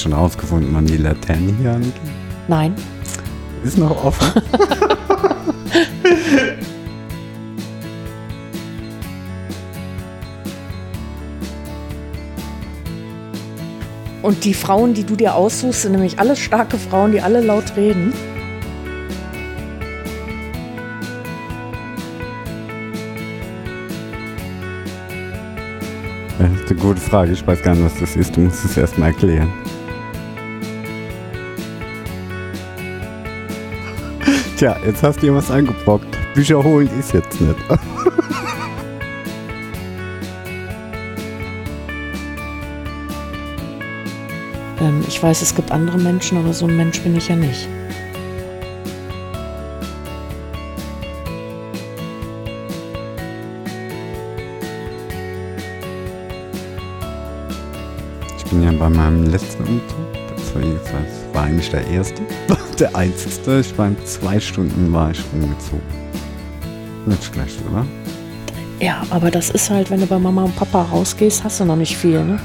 hast schon rausgefunden, wann die Laternen hier angehen? Nein. Ist noch offen. Und die Frauen, die du dir aussuchst, sind nämlich alles starke Frauen, die alle laut reden. Das ist eine gute Frage. Ich weiß gar nicht, was das ist. Du musst es erst mal erklären. Tja, jetzt hast du dir was eingebrockt. Bücher holen ist jetzt nicht. Ähm, ich weiß, es gibt andere Menschen, aber so ein Mensch bin ich ja nicht. Ich bin ja bei meinem letzten Umzug. Das war, jetzt- das war eigentlich der erste. Der einzigste. Ich war in zwei Stunden war ich umgezogen. Nicht schlecht, oder? Ja, aber das ist halt, wenn du bei Mama und Papa rausgehst, hast du noch nicht viel, ne?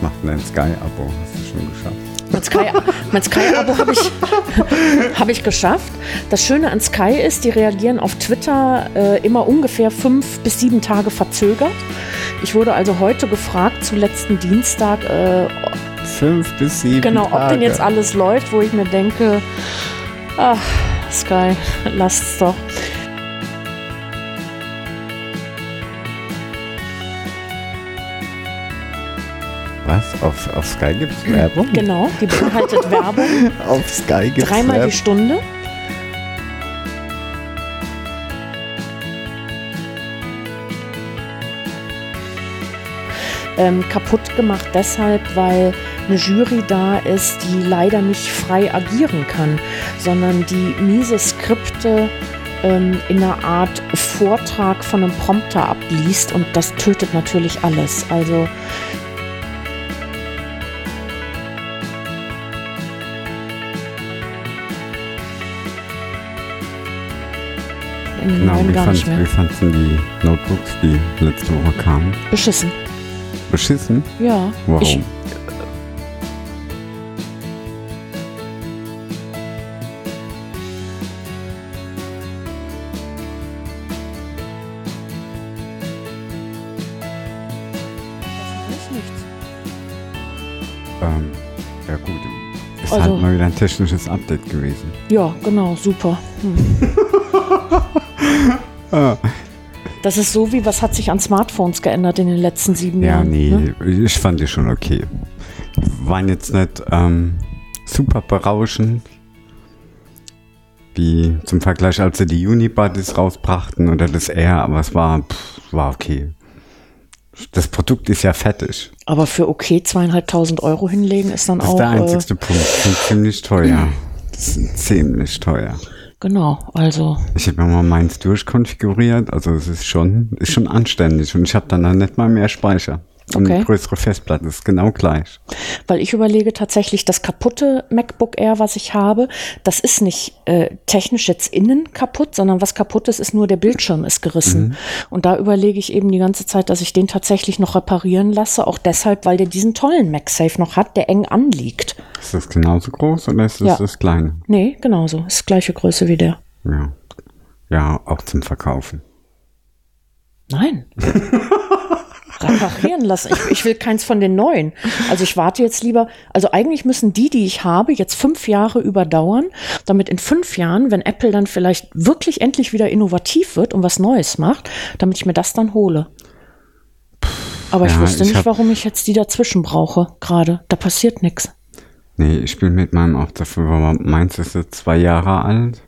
Mach dein Sky-Abo. Hast du schon geschafft? Mein Sky- Sky-Abo habe ich, hab ich geschafft. Das Schöne an Sky ist, die reagieren auf Twitter äh, immer ungefähr fünf bis sieben Tage verzögert. Ich wurde also heute gefragt, zu letzten Dienstag, äh, Fünf bis sieben genau, ob Tage. denn jetzt alles läuft, wo ich mir denke, ach, Sky, lasst's doch. Auf, auf Sky gibt es Werbung? Genau, die beinhaltet Werbung, Auf Sky gibt es dreimal die Werbung. Stunde. Ähm, kaputt gemacht deshalb, weil eine Jury da ist, die leider nicht frei agieren kann, sondern die miese Skripte ähm, in einer Art Vortrag von einem Prompter abliest und das tötet natürlich alles. Also den Genau, neuen wie, gar nicht fandst, mehr. wie fandst du die Notebooks, die letzte Woche kamen? Beschissen. Beschissen? Ja. Warum? Ich, ähm, ja gut. Ist Also- halt mal wieder ein technisches Update gewesen. Ja, genau, super. Hm. Ah. Das ist so wie, was hat sich an Smartphones geändert in den letzten sieben Ja, Jahren? nee, Ne? ich fand die schon okay. Waren jetzt nicht ähm, super berauschend. Wie zum Vergleich, als sie die Unibodies rausbrachten oder das Air, aber es war, pff, war okay. Das Produkt ist ja fertig. Aber für okay zweieinhalbtausend Euro hinlegen ist dann Das auch. ist der äh, einzigste Punkt. Die sind ziemlich teuer. Das sind ziemlich teuer. Genau, also Ich habe mir mal meins durchkonfiguriert, also es ist schon, ist schon anständig und ich habe dann, dann nicht mal mehr Speicher. Und Okay. eine größere Festplatte, ist genau gleich. Weil ich überlege tatsächlich, das kaputte MacBook Air, was ich habe, das ist nicht äh, technisch jetzt innen kaputt, sondern was kaputt ist, ist nur der Bildschirm ist gerissen. Und da überlege ich eben die ganze Zeit, dass ich den tatsächlich noch reparieren lasse, auch deshalb, weil der diesen tollen MagSafe noch hat, der eng anliegt. Ist das genauso groß oder ist das Ja. das kleine? Nee, genauso, ist gleiche Größe wie der. Ja. Ja, auch zum Verkaufen. Nein. Reparieren lassen. Ich, ich will keins von den neuen. Also ich warte jetzt lieber, also eigentlich müssen die, die ich habe, jetzt fünf Jahre überdauern, damit in fünf Jahren, wenn Apple dann vielleicht wirklich endlich wieder innovativ wird und was Neues macht, damit ich mir das dann hole. Aber ich Ja, wüsste ich nicht, warum ich jetzt die dazwischen brauche, gerade. Da passiert nichts. Nee, ich bin mit meinem auch dafür, aber meins ist jetzt zwei Jahre alt.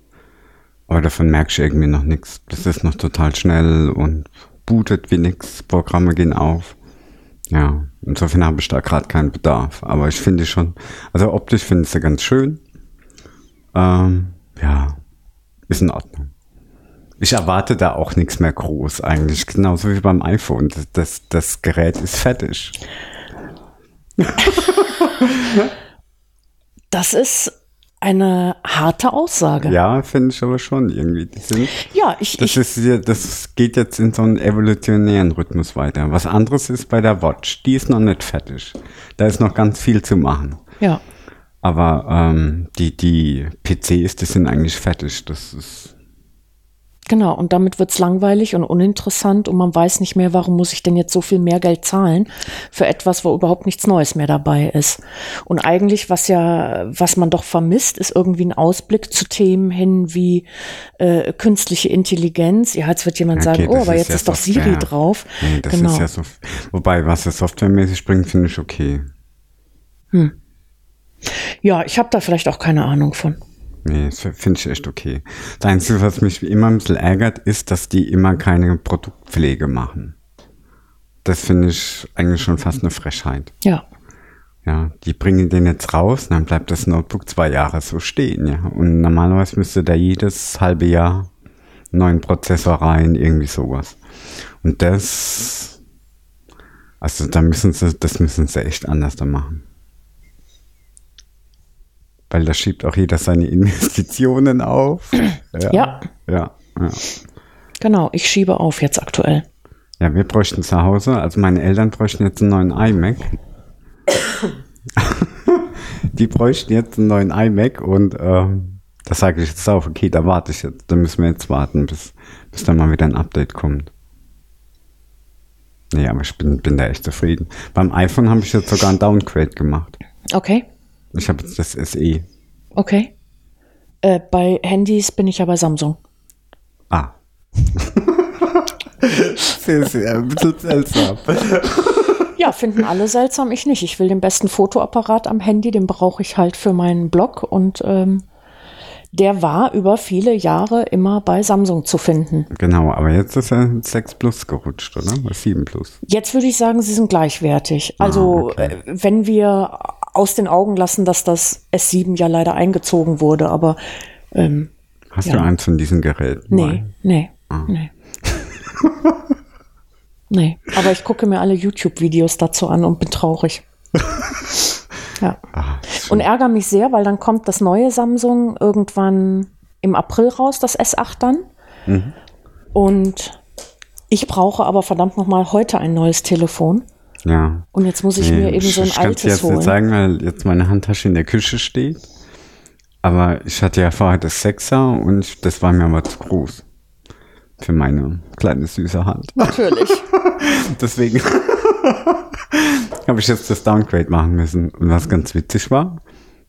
Aber davon merke ich irgendwie noch nichts. Das ist noch total schnell und bootet wie nix. Programme gehen auf. Ja, insofern habe ich da gerade keinen Bedarf. Aber ich finde schon, also optisch finde ich sie ganz schön. Ähm, ja, ist in Ordnung. Ich erwarte da auch nichts mehr groß eigentlich. Genauso wie beim iPhone. Das, das, das Gerät ist fertig. Das ist eine harte Aussage. Ja, finde ich aber schon irgendwie. Sind, Ja, ich, das, ich ist, das geht jetzt in so einen evolutionären Rhythmus weiter. Was anderes ist bei der Watch. Die ist noch nicht fertig. Da ist noch ganz viel zu machen. ja. Aber ähm, die, die PCs, die sind eigentlich fertig. Das ist, Genau, und damit wird's langweilig und uninteressant und man weiß nicht mehr, warum muss ich denn jetzt so viel mehr Geld zahlen für etwas, wo überhaupt nichts Neues mehr dabei ist. Und eigentlich, was ja, was man doch vermisst, ist irgendwie ein Ausblick zu Themen hin wie äh, künstliche Intelligenz. Ja, jetzt wird jemand Okay, sagen, oh, aber jetzt ja ist doch Software. Siri drauf. nee, das genau. ist ja so. Wobei, was es softwaremäßig bringt, finde ich okay. ja, ich habe da vielleicht auch keine Ahnung von. Nee, das finde ich echt okay. Das Einzige, was mich immer ein bisschen ärgert, ist, dass die immer keine Produktpflege machen. Das finde ich eigentlich schon fast eine Frechheit. Ja. Ja, die bringen den jetzt raus, dann bleibt das Notebook zwei Jahre so stehen, ja. Und normalerweise müsste da jedes halbe Jahr neuen Prozessor rein, irgendwie sowas. Und das, also da müssen sie, das müssen sie echt anders da machen. Weil da schiebt auch jeder seine Investitionen auf. Ja. Ja, ja. Genau, ich schiebe auf jetzt aktuell. Ja, wir bräuchten zu Hause, also meine Eltern bräuchten jetzt einen neuen iMac. die bräuchten jetzt einen neuen iMac und ähm, da sage ich jetzt auch, okay, da warte ich jetzt. Da müssen wir jetzt warten, bis, bis dann mal wieder ein Update kommt. Nee, aber ich bin, bin da echt zufrieden. Beim iPhone habe ich jetzt sogar ein Downgrade gemacht. Okay, Ich habe jetzt das. SE. okay. Äh, bei Handys bin ich ja bei Samsung. Ah. sehr, sehr, ein bisschen seltsam. Ja, finden alle seltsam, ich nicht. Ich will den besten Fotoapparat am Handy, den brauche ich halt für meinen Blog und ähm, der war über viele Jahre immer bei Samsung zu finden. Genau, aber jetzt ist er 6 Plus gerutscht, oder? Oder 7 Plus. Jetzt würde ich sagen, sie sind gleichwertig. Also, okay. äh, wenn wir aus den Augen lassen, dass das S7 ja leider eingezogen wurde, aber ähm, Hast Ja. du eins von diesen Geräten? nee, mal? nee, nee. nee, aber ich gucke mir alle YouTube-Videos dazu an und bin traurig. ja. Ah, Und ärgere mich sehr, weil dann kommt das neue Samsung irgendwann im April raus, das S8 dann. Mhm. Und ich brauche aber verdammt nochmal heute ein neues Telefon. Ja. Und jetzt muss ich Nee, mir eben so ein ich altes jetzt holen. nicht sagen, weil jetzt meine Handtasche in der Küche steht. Aber ich hatte ja vorher das Sechser und ich, das war mir aber zu groß. Für meine kleine süße Hand. Natürlich. Deswegen habe ich jetzt das Downgrade machen müssen. Und was ganz witzig war,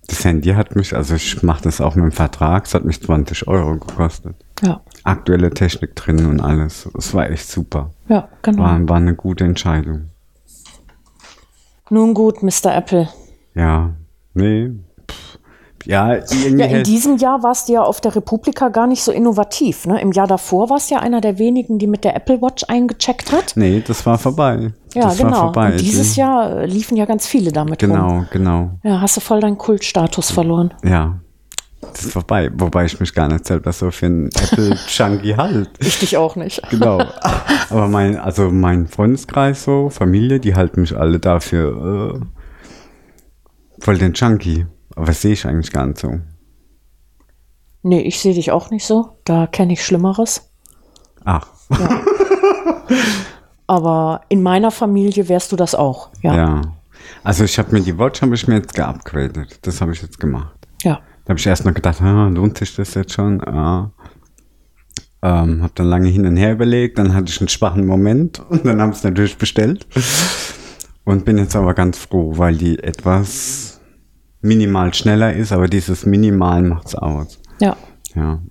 das Handy hat mich, also ich mache das auch mit dem Vertrag, es hat mich 20 Euro gekostet. Ja, Aktuelle Technik drin und alles. Es war echt super. ja, genau. War, war eine gute Entscheidung. Nun gut, Mr. Apple. Ja, nee. Pff. Ja, irgendwie Ja, in diesem Jahr warst du ja auf der Republika gar nicht so innovativ. Ne? Im Jahr davor warst du ja einer der wenigen, die mit der Apple Watch eingecheckt hat. Nee, das war vorbei. Ja, das genau. War vorbei. Und dieses Die- Jahr liefen ja ganz viele damit rum. Genau, genau. Ja, hast du voll deinen Kultstatus verloren. Ja. Das ist vorbei. Wobei ich mich gar nicht selber so für einen Apple-Junkie halt. Ich dich auch nicht. Genau. Aber mein, also mein Freundeskreis so, Familie, die halten mich alle dafür äh, voll den Junkie. Aber das sehe ich eigentlich gar nicht so. Nee, ich sehe dich auch nicht so. Da kenne ich Schlimmeres. Ach, Aber in meiner Familie wärst du das auch. Ja. ja. Also ich habe mir die Watch habe ich mir jetzt geupgradet. Das habe ich jetzt gemacht. Ja. Da habe ich erst noch gedacht, ah, lohnt sich das jetzt schon? Ja. Ähm, habe dann lange hin und her überlegt, dann hatte ich einen schwachen Moment und dann habe ich es natürlich bestellt. Und bin jetzt aber ganz froh, weil die etwas minimal schneller ist, aber dieses Minimal macht's aus. Ja. Ja.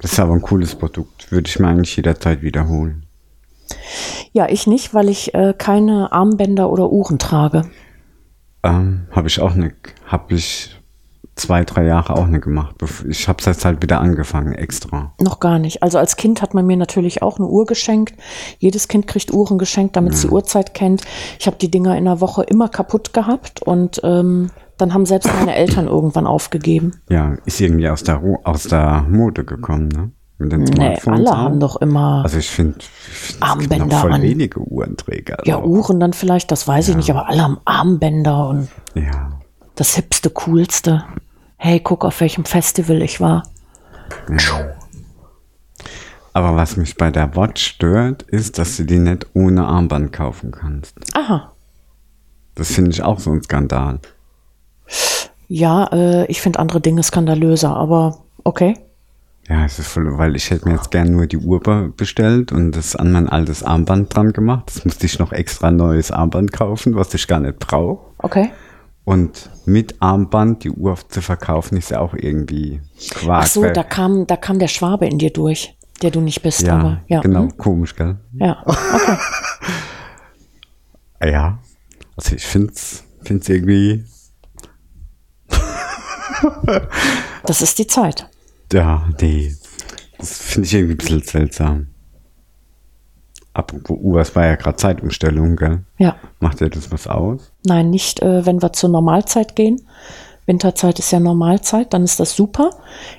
Das ist aber ein cooles Produkt. Würde ich mir eigentlich jederzeit wiederholen. Ja, ich nicht, weil ich äh, keine Armbänder oder Uhren trage. Ähm, habe ich auch nicht, habe ich zwei, drei Jahre auch nicht gemacht. Ich habe es jetzt halt wieder angefangen, extra. Noch gar nicht. Also als Kind hat man mir natürlich auch eine Uhr geschenkt. Jedes Kind kriegt Uhren geschenkt, damit es die Uhrzeit kennt. Ich habe die Dinger in der Woche immer kaputt gehabt und ähm, dann haben selbst meine Eltern irgendwann aufgegeben. Ja, ist irgendwie aus der, Ru- aus der Mode gekommen, ne? Mit den Nee, alle auch. haben doch immer Also ich finde, gibt Armbänder voll an. wenige Uhrenträger. ja also. Uhren dann vielleicht, das weiß ich nicht, aber alle haben Armbänder und Ja. das hipste, coolste. Hey, guck, auf welchem Festival ich war. Aber was mich bei der Watch stört, ist, dass du die nicht ohne Armband kaufen kannst. Aha. Das finde ich auch so ein Skandal. Ja, äh, ich finde andere Dinge skandalöser, aber okay. Ja, es ist voll, weil ich hätte mir jetzt gern nur die Uhr be- bestellt und das an mein altes Armband dran gemacht. Das musste ich noch extra neues Armband kaufen, was ich gar nicht brauche. Okay. Und mit Armband die Uhr zu verkaufen, ist ja auch irgendwie Quark. Ach so, da kam, da kam der Schwabe in dir durch, der du nicht bist, ja, aber ja. genau, hm? komisch, gell? Ja, okay. Ja, also ich find's, find's irgendwie, Das ist die Zeit. ja, nee, das finde ich irgendwie ein bisschen seltsam. Apropos Uhr, es war ja gerade Zeitumstellung, gell? Ja. Macht dir das was aus? Nein, nicht, äh, wenn wir zur Normalzeit gehen. Winterzeit ist ja Normalzeit, dann ist das super.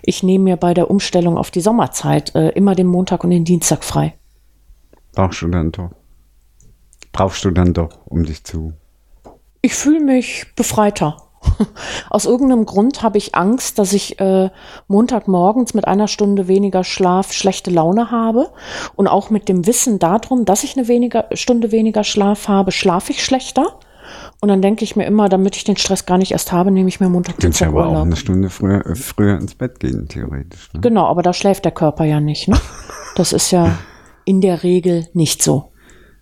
Ich nehme mir bei der Umstellung auf die Sommerzeit äh, immer den Montag und den Dienstag frei. Brauchst du dann doch? Brauchst du dann doch, um dich zu. Ich fühle mich befreiter. Aus irgendeinem Grund habe ich Angst, dass ich äh, Montagmorgens mit einer Stunde weniger Schlaf schlechte Laune habe. Und auch mit dem Wissen darum, dass ich eine weniger, Stunde weniger Schlaf habe, schlafe ich schlechter. Und dann denke ich mir immer, damit ich den Stress gar nicht erst habe, nehme ich mir Montag, Dienstag aber auch Urlaub. eine Stunde früher, äh, früher ins Bett gehen, theoretisch. Ne? Genau, aber da schläft der Körper ja nicht. Ne? Das ist ja in der Regel nicht so.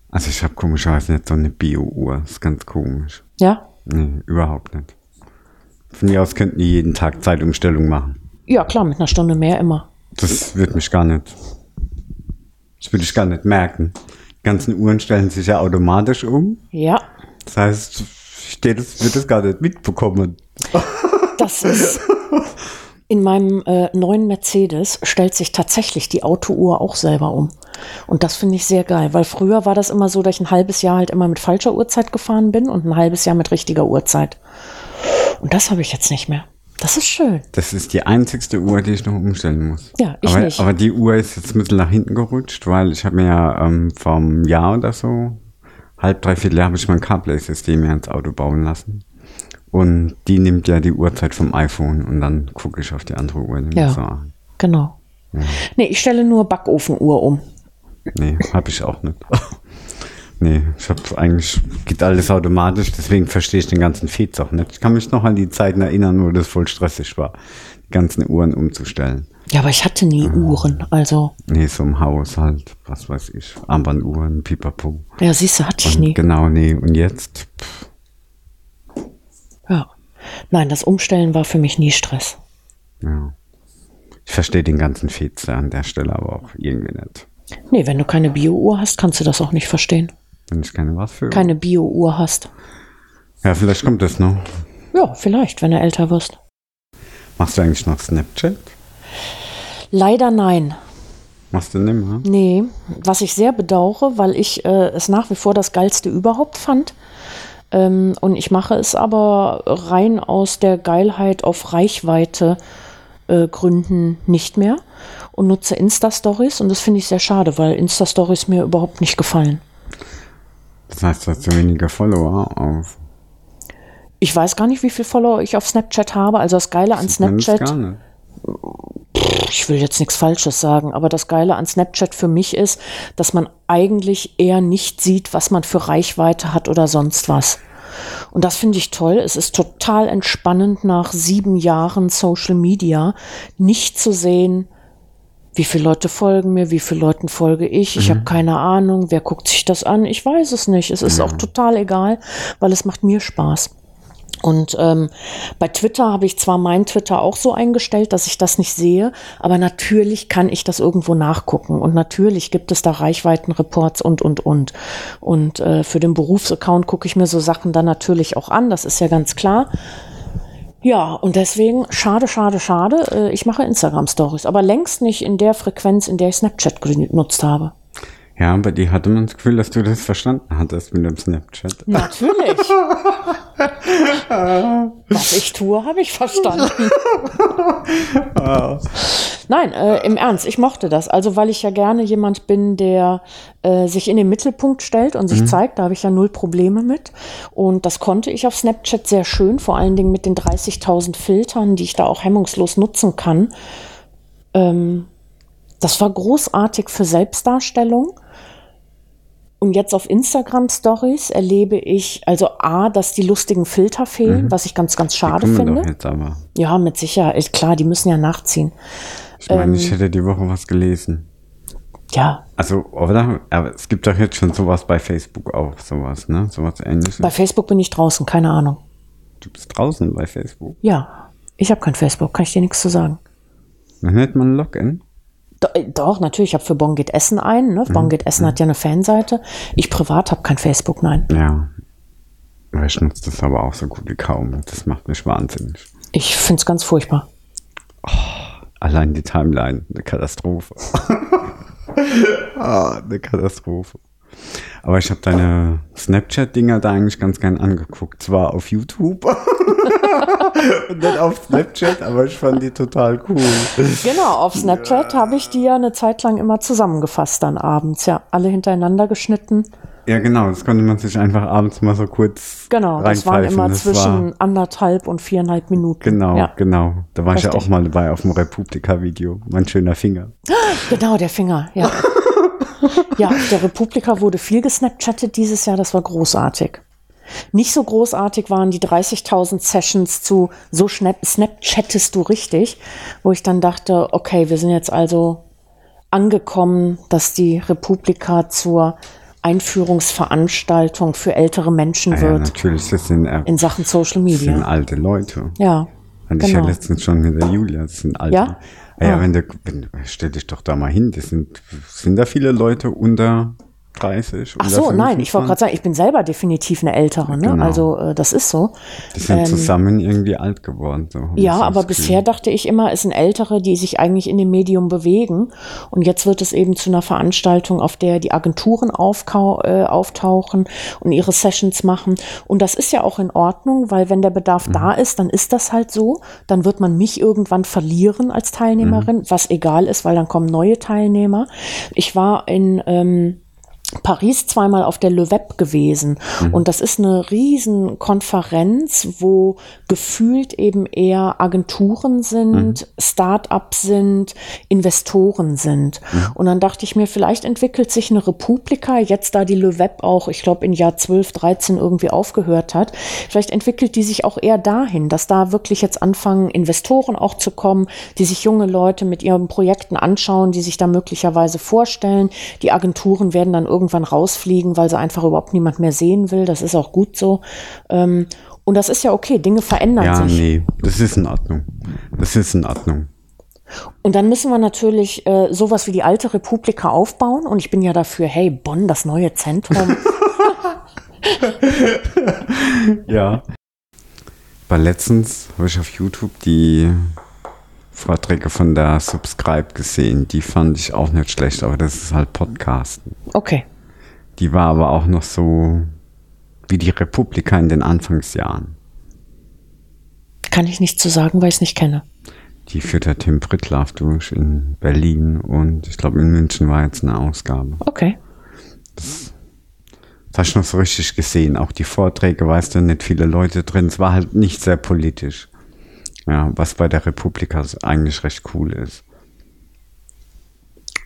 Also ich habe komischerweise nicht so eine Bio-Uhr. Das ist ganz komisch. Ja? Nee, überhaupt nicht. Von mir aus könnten die jeden Tag Zeitumstellung machen. Ja, klar, mit einer Stunde mehr immer. Das wird mich gar nicht. Das würde ich gar nicht merken. Die ganzen Uhren stellen sich ja automatisch um. Ja, Das heißt, ich wird das gar nicht mitbekommen. das ist. In meinem äh, neuen Mercedes stellt sich tatsächlich die Autouhr auch selber um. Und das finde ich sehr geil, weil früher war das immer so, dass ich ein halbes Jahr halt immer mit falscher Uhrzeit gefahren bin und ein halbes Jahr mit richtiger Uhrzeit. Und das habe ich jetzt nicht mehr. Das ist schön. Das ist die einzigste Uhr, die ich noch umstellen muss. Ja, ich aber, nicht. aber die Uhr ist jetzt ein bisschen nach hinten gerutscht, weil ich habe mir ja ähm, vor einem Jahr oder so, halb, dreiviertel Jahr, habe ich mein CarPlay-System ja ins Auto bauen lassen. Und die nimmt ja die Uhrzeit vom iPhone und dann gucke ich auf die andere Uhr. Ja. so an. Genau. Nee, ich stelle nur Backofenuhr um. Nee, habe ich auch nicht. nee, ich habe eigentlich, geht alles automatisch, deswegen verstehe ich den ganzen Feeds auch nicht. Ich kann mich noch an die Zeiten erinnern, wo das voll stressig war, die ganzen Uhren umzustellen. Ja, aber ich hatte nie Uhren. Also, Nee, so im Haus halt, was weiß ich, Armbanduhren, Pipapo. ja, siehst du, hatte ich Und nie. Genau, nee, und jetzt, pff, Ja. Nein, das Umstellen war für mich nie Stress. ja. Ich verstehe den ganzen Feeds da an der Stelle aber auch irgendwie nicht. Nee, wenn du keine Bio-Uhr hast, kannst du das auch nicht verstehen. Wenn ich keine was für. Keine Bio-Uhr hast. Ja, vielleicht kommt das noch. Ja, vielleicht, wenn du älter wirst. Machst du eigentlich noch Snapchat? Leider nein. Machst du nicht mehr? Nee, was ich sehr bedauere, weil ich äh, es nach wie vor das Geilste überhaupt fand. Ähm, und ich mache es aber rein aus der Geilheit auf Reichweite äh, Gründen nicht mehr und nutze Insta-Stories und das finde ich sehr schade, weil Insta-Stories mir überhaupt nicht gefallen. Das heißt, du hast weniger Follower auf. Ich weiß gar nicht, wie viel Follower ich auf Snapchat habe. Also das Geile an Zumindest Snapchat. gar nicht. ich will jetzt nichts Falsches sagen, aber das Geile an Snapchat für mich ist, dass man eigentlich eher nicht sieht, was man für Reichweite hat oder sonst was. Und das finde ich toll. Es ist total entspannend nach sieben Jahren Social Media nicht zu sehen, wie viele Leute folgen mir, wie viele Leuten folge ich. Ich habe keine Ahnung, wer guckt sich das an. Ich weiß es nicht. Es ist auch total egal, weil es macht mir Spaß. Und ähm, bei Twitter habe ich zwar mein Twitter auch so eingestellt, dass ich das nicht sehe, aber natürlich kann ich das irgendwo nachgucken. Und natürlich gibt es da Reichweitenreports und, und, und. Und äh, für den Berufsaccount gucke ich mir so Sachen dann natürlich auch an, das ist ja ganz klar. Ja, und deswegen, schade, schade, schade. Äh, ich mache Instagram-Stories, aber längst nicht in der Frequenz, in der ich Snapchat genutzt habe. Ja, bei dir hatte man das Gefühl, dass du das verstanden hattest mit dem Snapchat. Natürlich. Was ich tue, habe ich verstanden. Nein, äh, im Ernst, ich mochte das. Also weil ich ja gerne jemand bin, der äh, sich in den Mittelpunkt stellt und sich Mhm. zeigt, da habe ich ja null Probleme mit. Und das konnte ich auf Snapchat sehr schön, vor allen Dingen mit den 30.000 Filtern, die ich da auch hemmungslos nutzen kann. Ähm, das war großartig für Selbstdarstellung. Und jetzt auf Instagram Stories erlebe ich also A, dass die lustigen Filter fehlen, was ich ganz, ganz schade Mhm. Finde. doch jetzt aber. Ja, mit Sicherheit. Klar, die müssen ja nachziehen. Ich meine, Ähm. ich hätte die Woche was gelesen. Ja, Also, oder? Aber es gibt doch jetzt schon sowas bei Facebook auch, sowas, ne? Sowas ähnliches. bei Facebook bin ich draußen, keine Ahnung. du bist draußen bei Facebook. Ja, ich habe kein Facebook, kann ich dir nichts zu sagen. Dann nennt man Login. Äh, doch, natürlich, ich habe für Bon geht Essen ein. Ne? Bon geht Essen hat ja eine Fanseite. Ich privat habe kein Facebook, nein. Ja. Ich nutze das aber auch so gut wie kaum. Das macht mich wahnsinnig. Ich finde es ganz furchtbar. Allein die Timeline, eine Katastrophe. ah, eine Katastrophe. Aber ich habe deine Snapchat-Dinger da eigentlich ganz gern angeguckt. Zwar auf YouTube und nicht auf Snapchat, aber ich fand die total cool. Genau, auf Snapchat habe ich die ja eine Zeit lang immer zusammengefasst dann abends. Ja, alle hintereinander geschnitten. Ja, genau, das konnte man sich einfach abends mal so kurz Genau, das waren immer Das zwischen war, anderthalb und viereinhalb Minuten. Genau, Ja. genau. Da war ich ja Richtig. auch mal dabei auf dem Republika-Video. Mein schöner Finger. Genau, der Finger, ja. ja, auf der Republika wurde viel gesnapchattet dieses Jahr, das war großartig. Nicht so großartig waren die 30.000 Sessions zu so snap snapchattest du richtig, wo ich dann dachte, okay, wir sind jetzt also angekommen, dass die Republika zur Einführungsveranstaltung für ältere Menschen Ah ja, wird natürlich, das sind, äh, in Sachen Social das sind Media. alte Leute. Ja, Hatte ich ja genau. letztens schon mit der Julia. Das sind alte. Ja? Ah ja, Ah. wenn du, wenn, stell dich doch da mal hin. Das sind, sind da viele Leute unter 30? Ach unter so, nein, ich wollte 25? gerade sagen, ich bin selber definitiv eine ältere, ne? Genau. Also äh, das ist so. Die sind zusammen irgendwie alt geworden. So, Ja, aber Gefühl. bisher dachte ich immer, es sind Ältere, die sich eigentlich in dem Medium bewegen. Und jetzt wird es eben zu einer Veranstaltung, auf der die Agenturen äh, auftauchen und ihre Sessions machen. Und das ist ja auch in Ordnung, weil wenn der Bedarf da ist, dann ist das halt so. Dann wird man mich irgendwann verlieren als Teilnehmerin, was egal ist, weil dann kommen neue Teilnehmer. Ich war in ähm, Paris zweimal auf der Le Web gewesen. Und das ist eine riesen Konferenz, wo gefühlt eben eher Agenturen sind, Start-ups sind, Investoren sind. Und dann dachte ich mir, vielleicht entwickelt sich eine Republika, jetzt da die Le Web auch, ich glaube, in Jahr 12, 13 irgendwie aufgehört hat, vielleicht entwickelt die sich auch eher dahin, dass da wirklich jetzt anfangen, Investoren auch zu kommen, die sich junge Leute mit ihren Projekten anschauen, die sich da möglicherweise vorstellen. Die Agenturen werden dann irgendwann rausfliegen, weil sie einfach überhaupt niemand mehr sehen will. Das ist auch gut so. Ähm, und das ist ja okay, Dinge verändern Ja, sich. nee, das ist in Ordnung. Das ist in Ordnung. Und dann müssen wir natürlich äh, sowas wie die alte Republika aufbauen. Und ich bin ja dafür, hey, Bonn, das neue Zentrum. Ja. Weil letztens habe ich auf YouTube die Vorträge von der Subscribe gesehen. Die fand ich auch nicht schlecht, aber das ist halt Podcasten. Okay. Die war aber auch noch so wie die Republika in den Anfangsjahren. Kann ich nicht zu sagen, weil ich es nicht kenne. Die führt der Tim Prittlaff durch in Berlin und ich glaube in München war jetzt eine Ausgabe. Okay. Das hast du noch so richtig gesehen. Auch die Vorträge, weißt du, nicht viele Leute drin. Es war halt nicht sehr politisch. Ja, was bei der Republika eigentlich recht cool ist.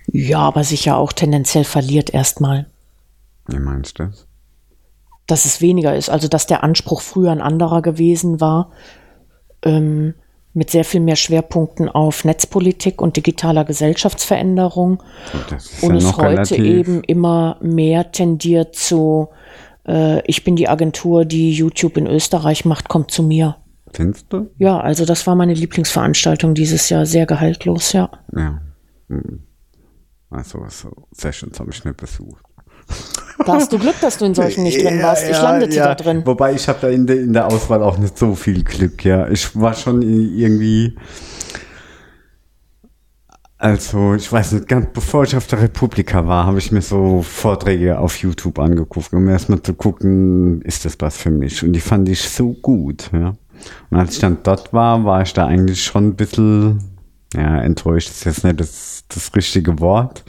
Ja, aber sicher auch tendenziell verliert erstmal. Wie meinst du das? dass es weniger ist. Also dass der Anspruch früher ein anderer gewesen war, ähm, mit sehr viel mehr Schwerpunkten auf Netzpolitik und digitaler Gesellschaftsveränderung. Und ja es heute relativ. eben immer mehr tendiert zu, äh, ich bin die Agentur, die YouTube in Österreich macht, kommt zu mir. Findest du? Ja, also das war meine Lieblingsveranstaltung dieses Jahr, sehr gehaltlos, ja. Ja. Hm. Also so Sessions habe ich nicht besucht. Da hast du Glück, dass du in solchen nicht drin warst. Ich landete da drin. Wobei ich habe da in, der in der Auswahl auch nicht so viel Glück, ja. Ich war schon irgendwie. Also, ich weiß nicht, ganz bevor ich auf der Republika war, habe ich mir so Vorträge auf YouTube angeguckt, um erstmal zu gucken, ist das was für mich? Und die fand ich so gut, ja. Und als ich dann dort war, war ich da eigentlich schon ein bisschen ja, enttäuscht ist jetzt nicht das, das richtige Wort,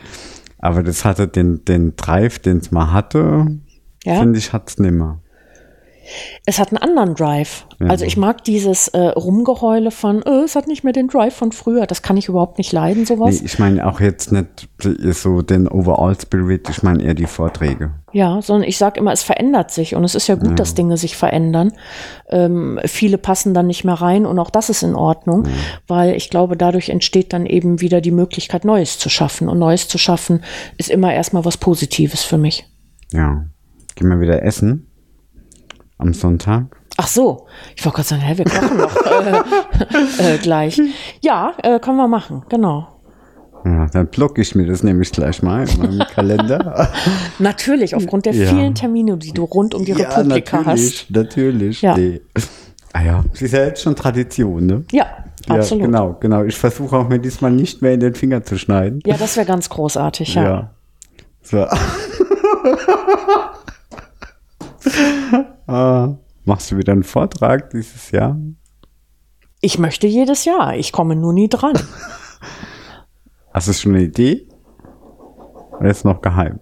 aber das hatte den, den Drive, den es mal hatte, Ja. finde ich, hat es nimmer. Es hat einen anderen Drive. Also ich mag dieses äh, Rumgeheule von, äh, es hat nicht mehr den Drive von früher. Das kann ich überhaupt nicht leiden, sowas. Nee, ich meine auch jetzt nicht so den Overall Spirit, ich meine eher die Vorträge. Ja, sondern ich sage immer, es verändert sich und es ist ja gut, dass Dinge sich verändern. Ähm, viele passen dann nicht mehr rein und auch das ist in Ordnung, weil ich glaube, dadurch entsteht dann eben wieder die Möglichkeit, Neues zu schaffen. Und Neues zu schaffen ist immer erstmal was Positives für mich. Ja. Gehen wir wieder essen am Sonntag. Ach so, ich wollte gerade sagen, hä, wir kochen noch äh, äh, gleich. Ja, äh, können wir machen, genau. Ja, dann blocke ich mir das nämlich gleich mal in meinem Kalender. Natürlich, aufgrund der Ja. vielen Termine, die du rund um die Republika natürlich, hast. natürlich. Ja. Nee. Ah ja, das ist ja jetzt schon Tradition, ne? Ja, absolut. Ja, genau, genau. Ich versuche auch mir diesmal nicht mehr in den Finger zu schneiden. Ja, das wäre ganz großartig, ja. So. ah, machst du wieder einen Vortrag dieses Jahr? Ich möchte jedes Jahr, ich komme nur nie dran. Hast du schon eine Idee? Oder ist noch geheim?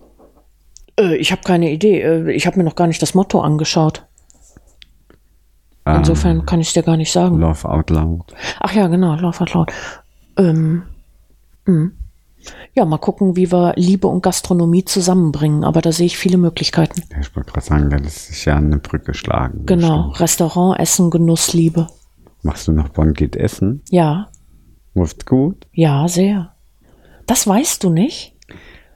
Äh, ich habe keine Idee. Äh, ich habe mir noch gar nicht das Motto angeschaut. Ah. Insofern kann ich es dir gar nicht sagen. Love Out Loud. Ach ja, genau, Lauf hat laut. Ähm, mh. Ja, mal gucken, wie wir Liebe und Gastronomie zusammenbringen. Aber da sehe ich viele Möglichkeiten. Ich wollte gerade sagen, da lässt sich ja eine Brücke schlagen. Genau, Bestimmt. Restaurant, Essen, Genuss, Liebe. Machst du noch Bonn geht essen? Ja, Läuft gut? ja, sehr. Das weißt du nicht?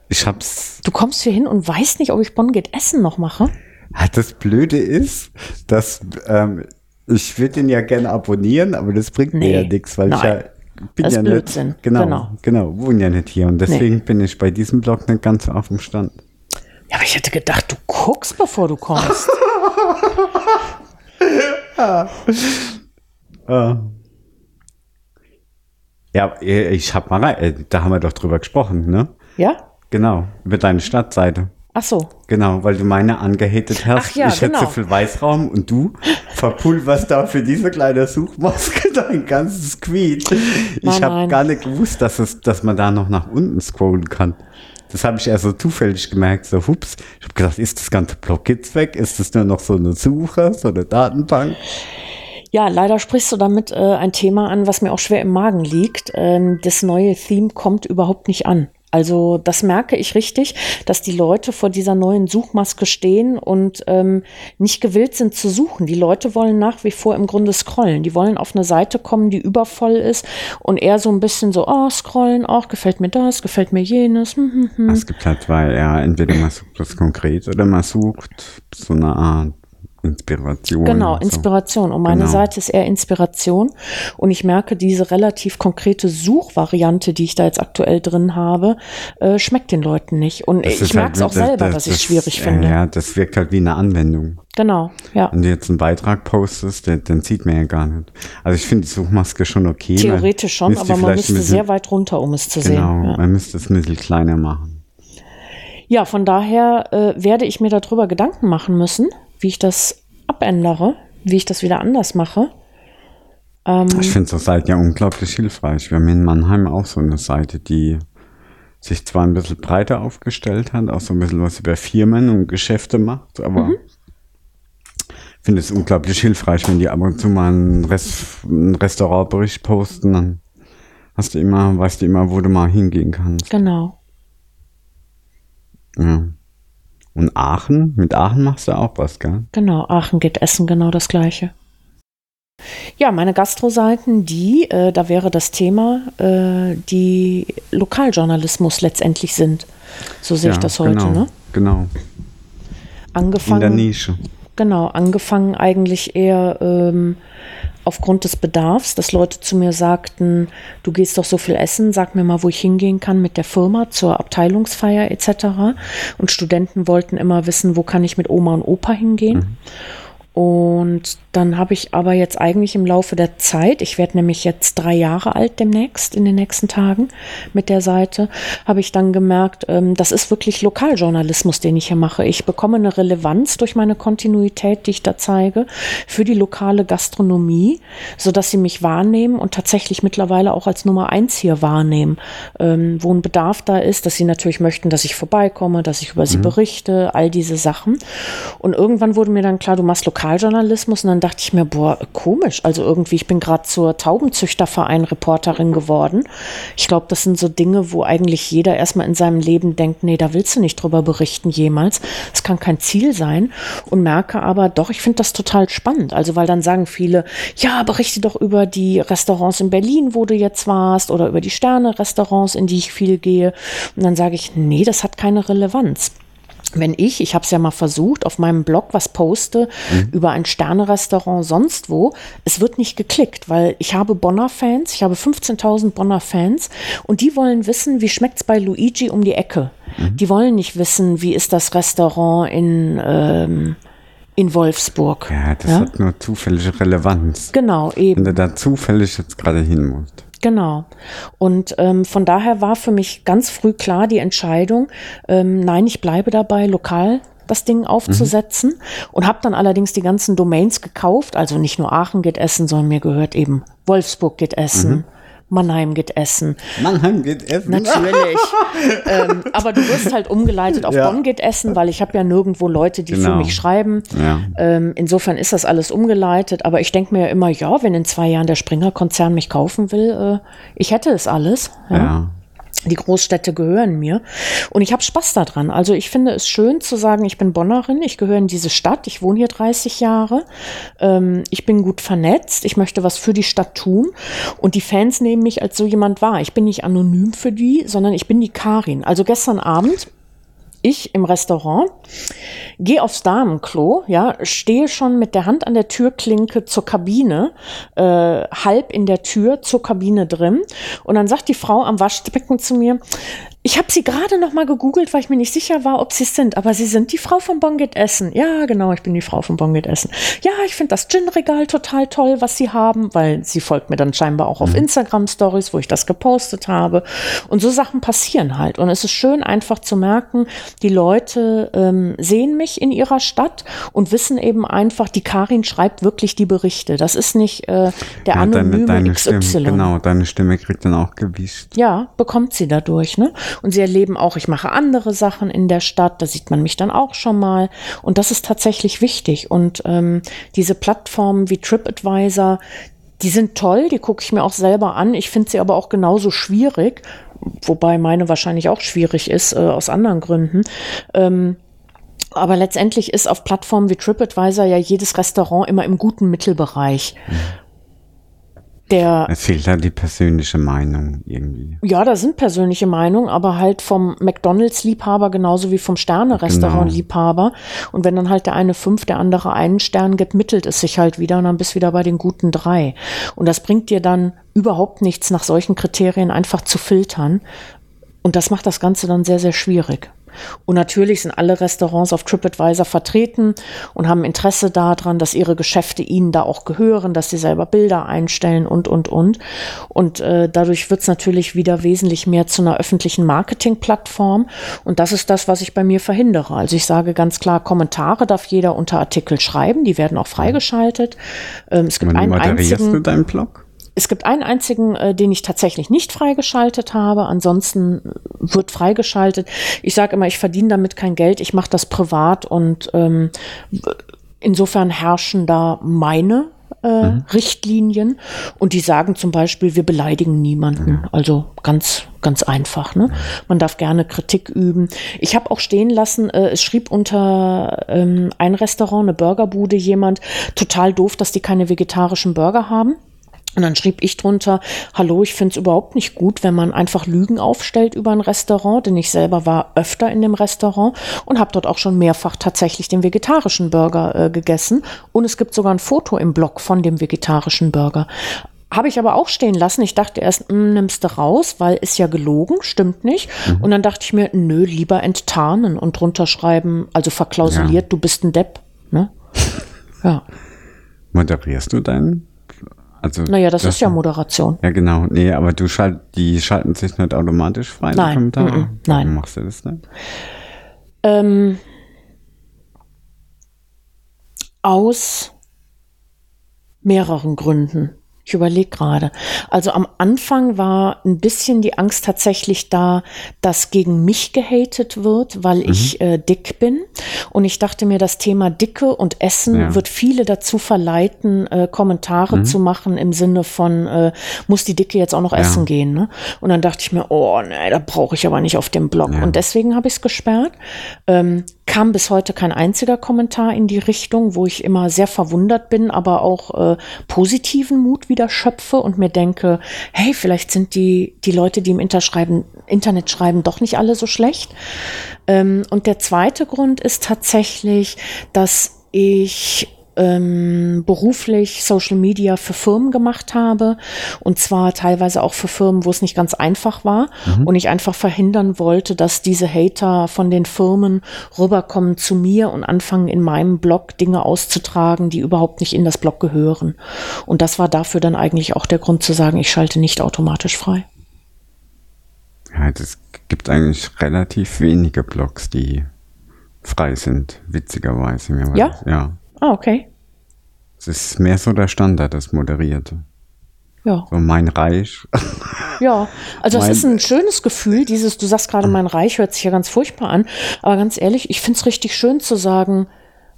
Ich hab's. Du kommst hier hin und weißt nicht, ob ich Bonn geht Essen noch mache? Ah, Das Blöde ist, dass ähm, ich würde ihn ja gerne abonnieren, aber das bringt Nee, mir ja nichts, weil ich nein. ja bin Das ja Blödsinn, nicht. Genau, genau. genau, wohne ja nicht hier und deswegen bin ich bei diesem Blog nicht ganz so auf dem Stand. Ja, aber ich hätte gedacht, du guckst, bevor du kommst. Ah. Ja, ich hab mal rein, äh, da haben wir doch drüber gesprochen, ne? ja? Genau, über deine Stadtseite. Ach so. Genau, weil du meine angehatet hast. Ach ja, ich hätte genau. so viel Weißraum und du verpulverst da für diese kleine Suchmaske dein ganzes Tweet. Ich habe gar nicht gewusst, dass, es, dass man da noch nach unten scrollen kann. Das habe ich erst so zufällig gemerkt, so hups. Ich habe gedacht, ist das ganze Blog jetzt weg? Ist das nur noch so eine Suche, so eine Datenbank? Ja, leider sprichst du damit äh, ein Thema an, was mir auch schwer im Magen liegt. Ähm, das neue Theme kommt überhaupt nicht an. Also das merke ich richtig, dass die Leute vor dieser neuen Suchmaske stehen und ähm, nicht gewillt sind zu suchen. Die Leute wollen nach wie vor im Grunde scrollen. Die wollen auf eine Seite kommen, die übervoll ist und eher so ein bisschen so, oh, scrollen, auch gefällt mir das, gefällt mir jenes. Hm, hm, hm. Es gibt halt, weil er entweder man sucht das konkret oder man sucht so eine Art Inspiration. Genau. Inspiration. Und meine Genau. Seite ist eher Inspiration. Und ich merke, diese relativ konkrete Suchvariante, die ich da jetzt aktuell drin habe, äh, schmeckt den Leuten nicht. Und Das ich merke halt es auch wie- das- selber, das- dass ich es schwierig finde. Ja, das wirkt halt wie eine Anwendung. Genau, ja. Wenn du jetzt einen Beitrag postest, den, den sieht man ja gar nicht. Also ich finde die Suchmaske schon okay. Theoretisch schon, aber man müsste bisschen- sehr weit runter, um es zu Genau, sehen. Ja. man müsste es ein bisschen kleiner machen. ja, von daher äh, werde ich mir darüber Gedanken machen müssen, wie ich das abändere, wie ich das wieder anders mache. Ähm, Ich finde so Seiten ja unglaublich hilfreich. Wir haben in Mannheim auch so eine Seite, die sich zwar ein bisschen breiter aufgestellt hat, auch so ein bisschen was über Firmen und Geschäfte macht, aber Mhm. ich finde es unglaublich hilfreich, wenn die ab und zu mal einen, Rest, einen Restaurantbericht posten, dann hast du immer, weißt du immer, wo du mal hingehen kannst. genau. Ja. Und Aachen, mit Aachen machst du auch was, gell? Genau, Aachen geht essen, genau das gleiche. Ja, meine Gastroseiten, die, äh, da wäre das Thema, äh, die Lokaljournalismus letztendlich sind. So sehe ich Ja, das heute, genau, ne? Genau. In der Angefangen, Nische. genau, angefangen eigentlich eher ähm, aufgrund des Bedarfs, dass Leute zu mir sagten, du gehst doch so viel essen, sag mir mal, wo ich hingehen kann mit der Firma zur Abteilungsfeier etc. Und Studenten wollten immer wissen, wo kann ich mit Oma und Opa hingehen. Und dann habe ich aber jetzt eigentlich im Laufe der Zeit, ich werde nämlich jetzt drei Jahre alt demnächst, in den nächsten Tagen mit der Seite, habe ich dann gemerkt, ähm, das ist wirklich Lokaljournalismus, den ich hier mache. Ich bekomme eine Relevanz durch meine Kontinuität, die ich da zeige, für die lokale Gastronomie, sodass sie mich wahrnehmen und tatsächlich mittlerweile auch als Nummer eins hier wahrnehmen, ähm, wo ein Bedarf da ist, dass sie natürlich möchten, dass ich vorbeikomme, dass ich über sie mhm. berichte, all diese Sachen. Und irgendwann wurde mir dann klar, du machst lokal Lokaljournalismus und dann dachte ich mir, boah, komisch. Also irgendwie, ich bin gerade zur Taubenzüchterverein Reporterin geworden. Ich glaube, das sind so Dinge, wo eigentlich jeder erstmal in seinem Leben denkt, nee, da willst du nicht drüber berichten jemals. Das kann kein Ziel sein. Und merke aber, doch, ich finde das total spannend. Also, weil dann sagen viele, ja, berichte doch über die Restaurants in Berlin, wo du jetzt warst, oder über die Sterne-Restaurants, in die ich viel gehe. Und dann sage ich, nee, das hat keine Relevanz wenn ich, ich habe es ja mal versucht, auf meinem Blog was poste mhm. über ein Sternerestaurant sonst wo, es wird nicht geklickt, weil ich habe Bonner Fans, ich habe 15.000 Bonner Fans und die wollen wissen, wie schmeckt es bei Luigi um die Ecke. Mhm. Die wollen nicht wissen, wie ist das Restaurant in ähm, in Wolfsburg. Ja, das ja? hat nur zufällige Relevanz. Genau, eben. Wenn du da zufällig jetzt gerade hin musst. Genau. Und ähm, von daher war für mich ganz früh klar die Entscheidung, ähm, nein, ich bleibe dabei, lokal das Ding aufzusetzen mhm. und habe dann allerdings die ganzen Domains gekauft, also nicht nur Aachen geht essen, sondern mir gehört eben Wolfsburg geht essen, mhm. Mannheim geht essen. Mannheim geht essen. Natürlich. ähm, aber du wirst halt umgeleitet auf ja. Bonn geht essen, weil ich habe ja nirgendwo Leute, die genau. für mich schreiben. Ja. Ähm, insofern ist das alles umgeleitet. Aber ich denke mir ja immer, ja, wenn in zwei Jahren der Springer-Konzern mich kaufen will, äh, ich hätte es alles. ja. ja. Die Großstädte gehören mir und ich habe Spaß daran. Also ich finde es schön zu sagen, ich bin Bonnerin, ich gehöre in diese Stadt, ich wohne hier 30 Jahre, ähm, ich bin gut vernetzt, ich möchte was für die Stadt tun und die Fans nehmen mich als so jemand wahr. Ich bin nicht anonym für die, sondern ich bin die Karin. Also gestern Abend ich im Restaurant, gehe aufs Damenklo, ja, stehe schon mit der Hand an der Türklinke zur Kabine, äh, halb in der Tür zur Kabine drin. Und dann sagt die Frau am Waschbecken zu mir, ich habe sie gerade noch mal gegoogelt, weil ich mir nicht sicher war, ob sie es sind. Aber sie sind die Frau von Bonget Essen. Ja, genau, ich bin die Frau von Bonget Essen. Ja, ich finde das Gin-Regal total toll, was sie haben, weil sie folgt mir dann scheinbar auch auf mhm. Instagram-Stories, wo ich das gepostet habe. Und so Sachen passieren halt. Und es ist schön, einfach zu merken, die Leute ähm, sehen mich in ihrer Stadt und wissen eben einfach, die Karin schreibt wirklich die Berichte. Das ist nicht äh, der ja, anonyme deine, deine XY. Stimme, genau, deine Stimme kriegt dann auch Gewicht. Ja, bekommt sie dadurch, ne? Und sie erleben auch, ich mache andere Sachen in der Stadt, da sieht man mich dann auch schon mal. Und das ist tatsächlich wichtig. Und ähm, diese Plattformen wie TripAdvisor, die sind toll, die gucke ich mir auch selber an. Ich finde sie aber auch genauso schwierig, wobei meine wahrscheinlich auch schwierig ist, äh, aus anderen Gründen. Ähm, aber letztendlich ist auf Plattformen wie TripAdvisor ja jedes Restaurant immer im guten Mittelbereich. Der. Es fehlt da die persönliche Meinung irgendwie. Ja, da sind persönliche Meinungen, aber halt vom McDonalds-Liebhaber genauso wie vom Sterne-Restaurant-Liebhaber. Genau. Und wenn dann halt der eine fünf, der andere einen Stern gibt, mittelt es sich halt wieder und dann bist du wieder bei den guten drei. Und das bringt dir dann überhaupt nichts, nach solchen Kriterien einfach zu filtern. Und das macht das Ganze dann sehr, sehr schwierig. Und natürlich sind alle Restaurants auf TripAdvisor vertreten und haben Interesse daran, dass ihre Geschäfte ihnen da auch gehören, dass sie selber Bilder einstellen und, und, und. Und äh, dadurch wird es natürlich wieder wesentlich mehr zu einer öffentlichen Marketingplattform. Und das ist das, was ich bei mir verhindere. Also ich sage ganz klar, Kommentare darf jeder unter Artikel schreiben, die werden auch freigeschaltet. Ähm, es gibt einen einzigen, deinen Blog? Es gibt einen einzigen, äh, den ich tatsächlich nicht freigeschaltet habe. Ansonsten wird freigeschaltet. Ich sage immer, ich verdiene damit kein Geld. Ich mache das privat und ähm, insofern herrschen da meine äh, mhm. Richtlinien und die sagen zum Beispiel, wir beleidigen niemanden. Mhm. Also ganz, ganz einfach. Ne? Man darf gerne Kritik üben. Ich habe auch stehen lassen, äh, es schrieb unter ähm, ein Restaurant, eine Burgerbude jemand, total doof, dass die keine vegetarischen Burger haben. Und dann schrieb ich drunter, hallo, ich finde es überhaupt nicht gut, wenn man einfach Lügen aufstellt über ein Restaurant, denn ich selber war öfter in dem Restaurant und habe dort auch schon mehrfach tatsächlich den vegetarischen Burger äh, gegessen. Und es gibt sogar ein Foto im Blog von dem vegetarischen Burger. Habe ich aber auch stehen lassen. Ich dachte erst, mh, hm, nimmst du raus, weil ist ja gelogen, stimmt nicht. Mhm. Und dann dachte ich mir, nö, lieber enttarnen und drunter schreiben, also verklausuliert, ja. du bist ein Depp. Ne? Ja. Moderierst du deinen? Also, Naja, das ist ja Moderation. Ja, genau. Nee, aber du schalt, die schalten sich nicht automatisch frei, Nein, Kommentare? mm, mm, nein. Machst du das nicht? Ähm, aus mehreren Gründen. Ich überlege gerade. Also am Anfang war ein bisschen die Angst tatsächlich da, dass gegen mich gehatet wird, weil Mhm. ich äh, dick bin. Und ich dachte mir, das Thema Dicke und Essen Ja. wird viele dazu verleiten, äh, Kommentare zu machen im Sinne von, äh, muss die Dicke jetzt auch noch essen gehen. Ne? Und dann dachte ich mir, oh nee, da brauche ich aber nicht auf dem Blog. Ja. Und deswegen habe ich es gesperrt. Ähm, kam bis heute kein einziger Kommentar in die Richtung, wo ich immer sehr verwundert bin, aber auch äh, positiven Mut wieder schöpfe und mir denke, hey, vielleicht sind die, die Leute, die im Internet schreiben, doch nicht alle so schlecht. Ähm, und der zweite Grund ist tatsächlich, dass ich ähm, beruflich Social Media für Firmen gemacht habe und zwar teilweise auch für Firmen, wo es nicht ganz einfach war und ich einfach verhindern wollte, dass diese Hater von den Firmen rüberkommen zu mir und anfangen in meinem Blog Dinge auszutragen, die überhaupt nicht in das Blog gehören. Und das war dafür dann eigentlich auch der Grund zu sagen, ich schalte nicht automatisch frei. Ja, es gibt eigentlich relativ wenige Blogs, die frei sind, witzigerweise. Ja? das- Ja. Ah, okay. Es ist mehr so der Standard, das Moderierte. Ja. So mein Reich. Ja, also es Mein- ist ein schönes Gefühl, dieses, du sagst gerade, mein Reich hört sich ja ganz furchtbar an, aber ganz ehrlich, ich finde es richtig schön zu sagen,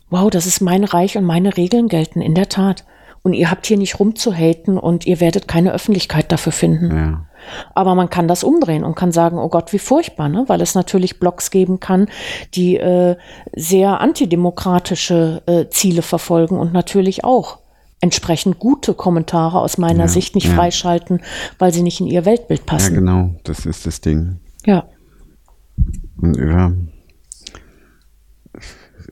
wow, das ist mein Reich und meine Regeln gelten, in der Tat. Und ihr habt hier nicht rumzuhaten und ihr werdet keine Öffentlichkeit dafür finden. ja. Aber man kann das umdrehen und kann sagen, oh Gott, wie furchtbar, ne? weil es natürlich Blogs geben kann, die äh, sehr antidemokratische äh, Ziele verfolgen und natürlich auch entsprechend gute Kommentare aus meiner Ja, Sicht nicht ja. freischalten, weil sie nicht in ihr Weltbild ja, passen. genau, das ist das Ding. Ja, Und über.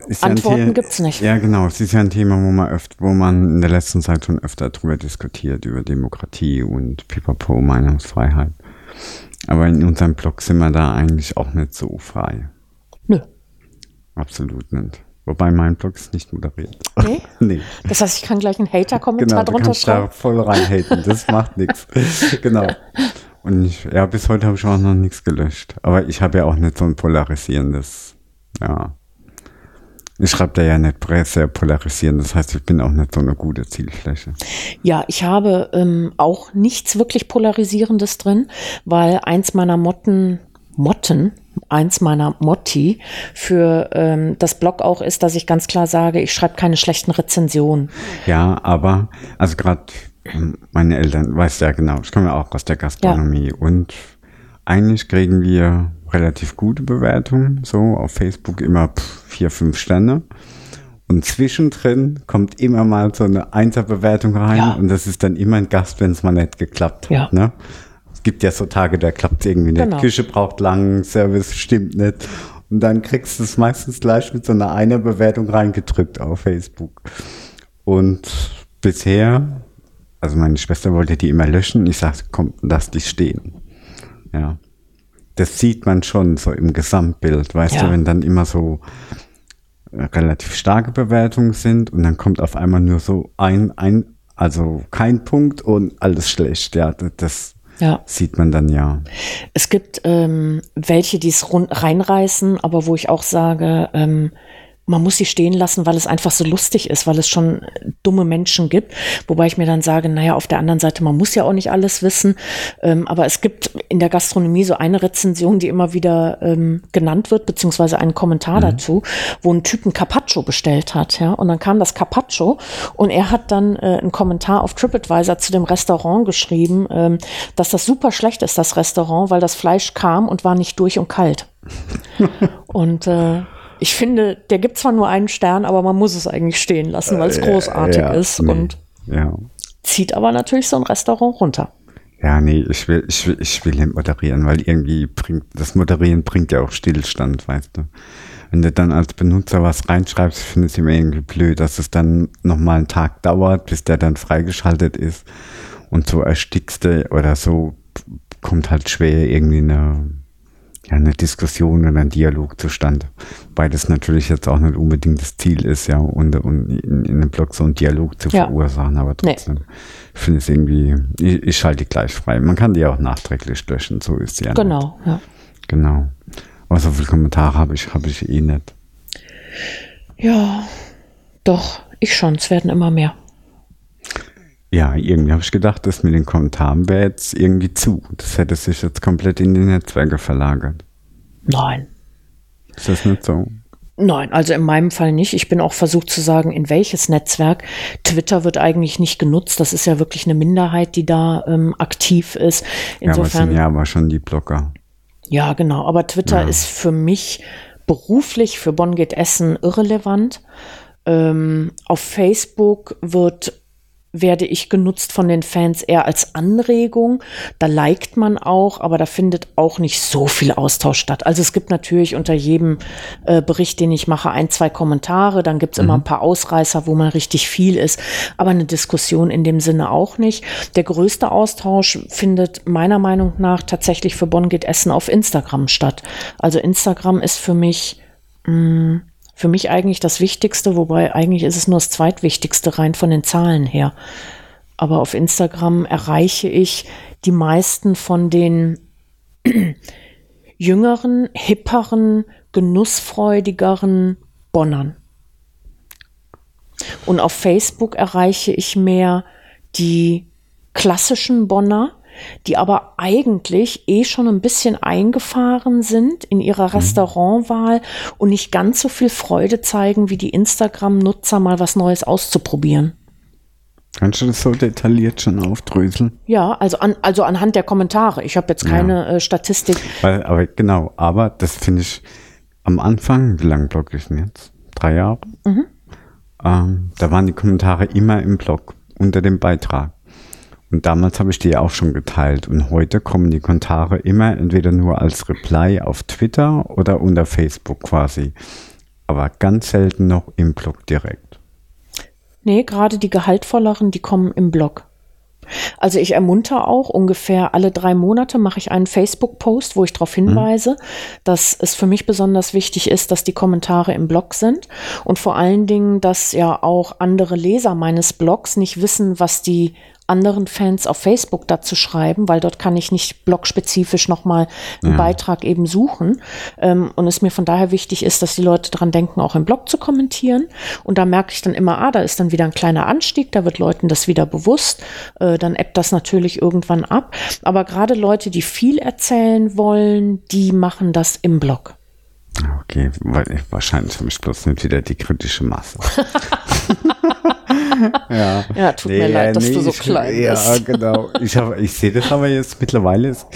Ist ja Antworten The- gibt's nicht. Ja, genau. Es ist ja ein Thema, wo man öfter, wo man in der letzten Zeit schon öfter drüber diskutiert, über Demokratie und Pipapo, Meinungsfreiheit. Aber in unserem Blog sind wir da eigentlich auch nicht so frei. nö. Absolut nicht. Wobei mein Blog ist nicht moderiert. Nee? nee. Das heißt, ich kann gleich einen Hater-Kommentar Genau, drunter kannst da schreiben. voll reinhaten. Das macht nichts. Genau. Und ich, ja, bis heute habe ich auch noch nichts gelöscht. Aber ich habe ja auch nicht so ein polarisierendes, ja. Ich schreibe da ja nicht sehr polarisierend. Das heißt, ich bin auch nicht so eine gute Zielfläche. Ja, ich habe ähm, auch nichts wirklich Polarisierendes drin, weil eins meiner Motten, Motten, eins meiner Motti für ähm, das Blog auch ist, dass ich ganz klar sage, ich schreibe keine schlechten Rezensionen. Ja, aber, also gerade meine Eltern, weißt ja genau, ich komme ja auch aus der Gastronomie und eigentlich kriegen wir relativ gute Bewertungen, so auf Facebook immer pff, vier, fünf Sterne. Und zwischendrin kommt immer mal so eine Einserbewertung rein Ja. und das ist dann immer ein Gast, wenn es mal nicht geklappt hat. Ja. Ne? Es gibt ja so Tage, da klappt irgendwie nicht. Genau. Küche braucht lang, Service stimmt nicht. Und dann kriegst du es meistens gleich mit so einer Einer-Bewertung reingedrückt auf Facebook. Und bisher, also meine Schwester wollte die immer löschen. Ich sagte, komm, lass die stehen. Ja. Das sieht man schon so im Gesamtbild, weißt Ja. du, wenn dann immer so äh, relativ starke Bewertungen sind und dann kommt auf einmal nur so ein, ein, also kein Punkt und alles schlecht. Ja, das, Ja. sieht man dann ja. Es gibt ähm, welche, die es reinreißen, aber wo ich auch sage, ähm, man muss sie stehen lassen, weil es einfach so lustig ist, weil es schon dumme Menschen gibt. Wobei ich mir dann sage, naja, auf der anderen Seite, man muss ja auch nicht alles wissen. Ähm, aber es gibt in der Gastronomie so eine Rezension, die immer wieder ähm, genannt wird, beziehungsweise einen Kommentar dazu, wo ein Typ ein Carpaccio bestellt hat. Ja? Und dann kam das Carpaccio und er hat dann äh, einen Kommentar auf TripAdvisor zu dem Restaurant geschrieben, ähm, dass das super schlecht ist, das Restaurant, weil das Fleisch kam und war nicht durch und kalt. und äh, ich finde, der gibt zwar nur einen Stern, aber man muss es eigentlich stehen lassen, weil es großartig Äh, ja, ist nee, und Ja. zieht aber natürlich so ein Restaurant runter. Ja, nee, ich will, ich will, ich will nicht moderieren, weil irgendwie bringt, das Moderieren bringt ja auch Stillstand, weißt du. Wenn du dann als Benutzer was reinschreibst, finde ich es immer irgendwie blöd, dass es dann nochmal einen Tag dauert, bis der dann freigeschaltet ist. Und so erstickst du oder so kommt halt schwer irgendwie eine ja, eine Diskussion oder ein Dialog zustande. Weil das natürlich jetzt auch nicht unbedingt das Ziel ist, ja, und, und in, in einem Blog so einen Dialog zu Ja. verursachen, aber Nee. trotzdem. Ich finde es irgendwie, ich, ich schalte die gleich frei. Man kann die auch nachträglich löschen, so ist sie ja. nicht. Genau, ja. Genau. Aber so viele Kommentare habe ich, habe ich eh nicht. Ja, doch, ich schon. Es werden immer mehr. Ja, irgendwie habe ich gedacht, das mit den Kommentaren wäre jetzt irgendwie zu. Das hätte sich jetzt komplett in die Netzwerke verlagert. Nein. Ist das nicht so? Nein, also in meinem Fall nicht. Ich bin auch versucht zu sagen, in welches Netzwerk. Twitter wird eigentlich nicht genutzt. Das ist ja wirklich eine Minderheit, die da ähm, aktiv ist. ja, aber Insofern. sind ja aber schon die Blogger. Ja, genau. Aber Twitter Ja. ist für mich beruflich für Bonn geht Essen irrelevant. Ähm, auf Facebook wird werde ich genutzt von den Fans eher als Anregung. Da liked man auch, aber da findet auch nicht so viel Austausch statt. Also es gibt natürlich unter jedem äh, Bericht, den ich mache, ein, zwei Kommentare. Dann gibt's immer ein paar Ausreißer, wo man richtig viel ist. Aber eine Diskussion in dem Sinne auch nicht. Der größte Austausch findet meiner Meinung nach tatsächlich für Bonn geht Essen auf Instagram statt. Also Instagram ist für mich mh, für mich eigentlich das Wichtigste, wobei eigentlich ist es nur das zweitwichtigste rein von den Zahlen her. Aber auf Instagram erreiche ich die meisten von den jüngeren, hipperen, genussfreudigeren Bonnern. Und auf Facebook erreiche ich mehr die klassischen Bonner, die aber eigentlich eh schon ein bisschen eingefahren sind in ihrer Restaurantwahl und nicht ganz so viel Freude zeigen wie die Instagram-Nutzer, mal was Neues auszuprobieren. Kannst du das so detailliert schon aufdröseln? Ja, also, an, also anhand der Kommentare. Ich habe jetzt keine äh, Statistik. Weil, aber genau, aber das finde ich am Anfang, wie lange blogge ich denn jetzt? Drei Jahre? Ähm, da waren die Kommentare immer im Blog unter dem Beitrag. Und damals habe ich die ja auch schon geteilt. Und heute kommen die Kommentare immer entweder nur als Reply auf Twitter oder unter Facebook quasi. Aber ganz selten noch im Blog direkt. Nee, gerade die gehaltvolleren, die kommen im Blog. Also ich ermunter auch, ungefähr alle drei Monate mache ich einen Facebook-Post, wo ich darauf hinweise, dass es für mich besonders wichtig ist, dass die Kommentare im Blog sind und vor allen Dingen, dass ja auch andere Leser meines Blogs nicht wissen, was die anderen Fans auf Facebook dazu schreiben, weil dort kann ich nicht blogspezifisch nochmal einen Ja. Beitrag eben suchen. Ähm, und es mir von daher wichtig ist, dass die Leute dran denken, auch im Blog zu kommentieren. Und da merke ich dann immer, ah, da ist dann wieder ein kleiner Anstieg, da wird Leuten das wieder bewusst. Äh, dann ebbt das natürlich irgendwann ab. Aber gerade Leute, die viel erzählen wollen, die machen das im Blog. Okay, weil ich, wahrscheinlich habe ich bloß nicht wieder die kritische Masse. ja. Ja, tut mir leid, dass du so ich, klein ja, bist. genau. Ich, hab, ich sehe das aber jetzt mittlerweile, ist,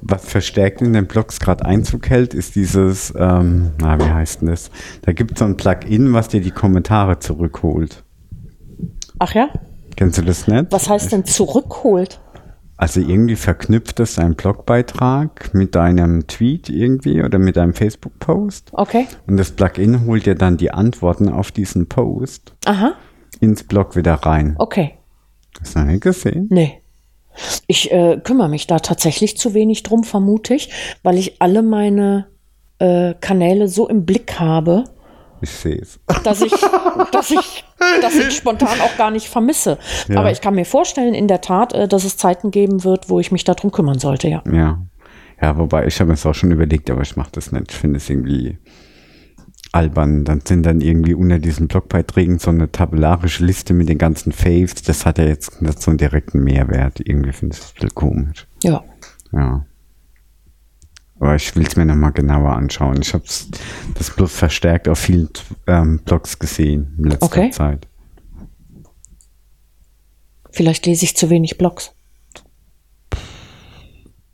was verstärkt in den Blogs gerade Einzug hält, ist dieses, ähm, na, wie heißt denn das? Da gibt es so ein Plugin, was dir die Kommentare zurückholt. Ach ja? Kennst du das nicht? Was heißt denn zurückholt? Also irgendwie verknüpft es einen Blogbeitrag mit deinem Tweet irgendwie oder mit deinem Facebook-Post. Okay. Und das Plugin holt dir dann die Antworten auf diesen Post Aha. Ins Blog wieder rein. Okay. Hast du noch nicht gesehen? Nee. Ich äh, kümmere mich da tatsächlich zu wenig drum, vermute ich, weil ich alle meine äh, Kanäle so im Blick habe, Ich sehe es. dass ich, dass ich, dass ich spontan auch gar nicht vermisse. Ja. Aber ich kann mir vorstellen, in der Tat, äh, dass es Zeiten geben wird, wo ich mich darum kümmern sollte, ja. Ja. Ja, wobei ich habe es auch schon überlegt, aber ich mache das nicht. Ich finde es irgendwie albern. Dann sind dann irgendwie unter diesen Blogbeiträgen so eine tabellarische Liste mit den ganzen Faves. Das hat ja jetzt nicht so einen direkten Mehrwert. Irgendwie finde ich das ein bisschen komisch. Ja. Ja. Aber ich will es mir nochmal genauer anschauen. Ich habe das bloß verstärkt auf vielen ähm, Blogs gesehen in letzter Okay. Zeit. Vielleicht lese ich zu wenig Blogs.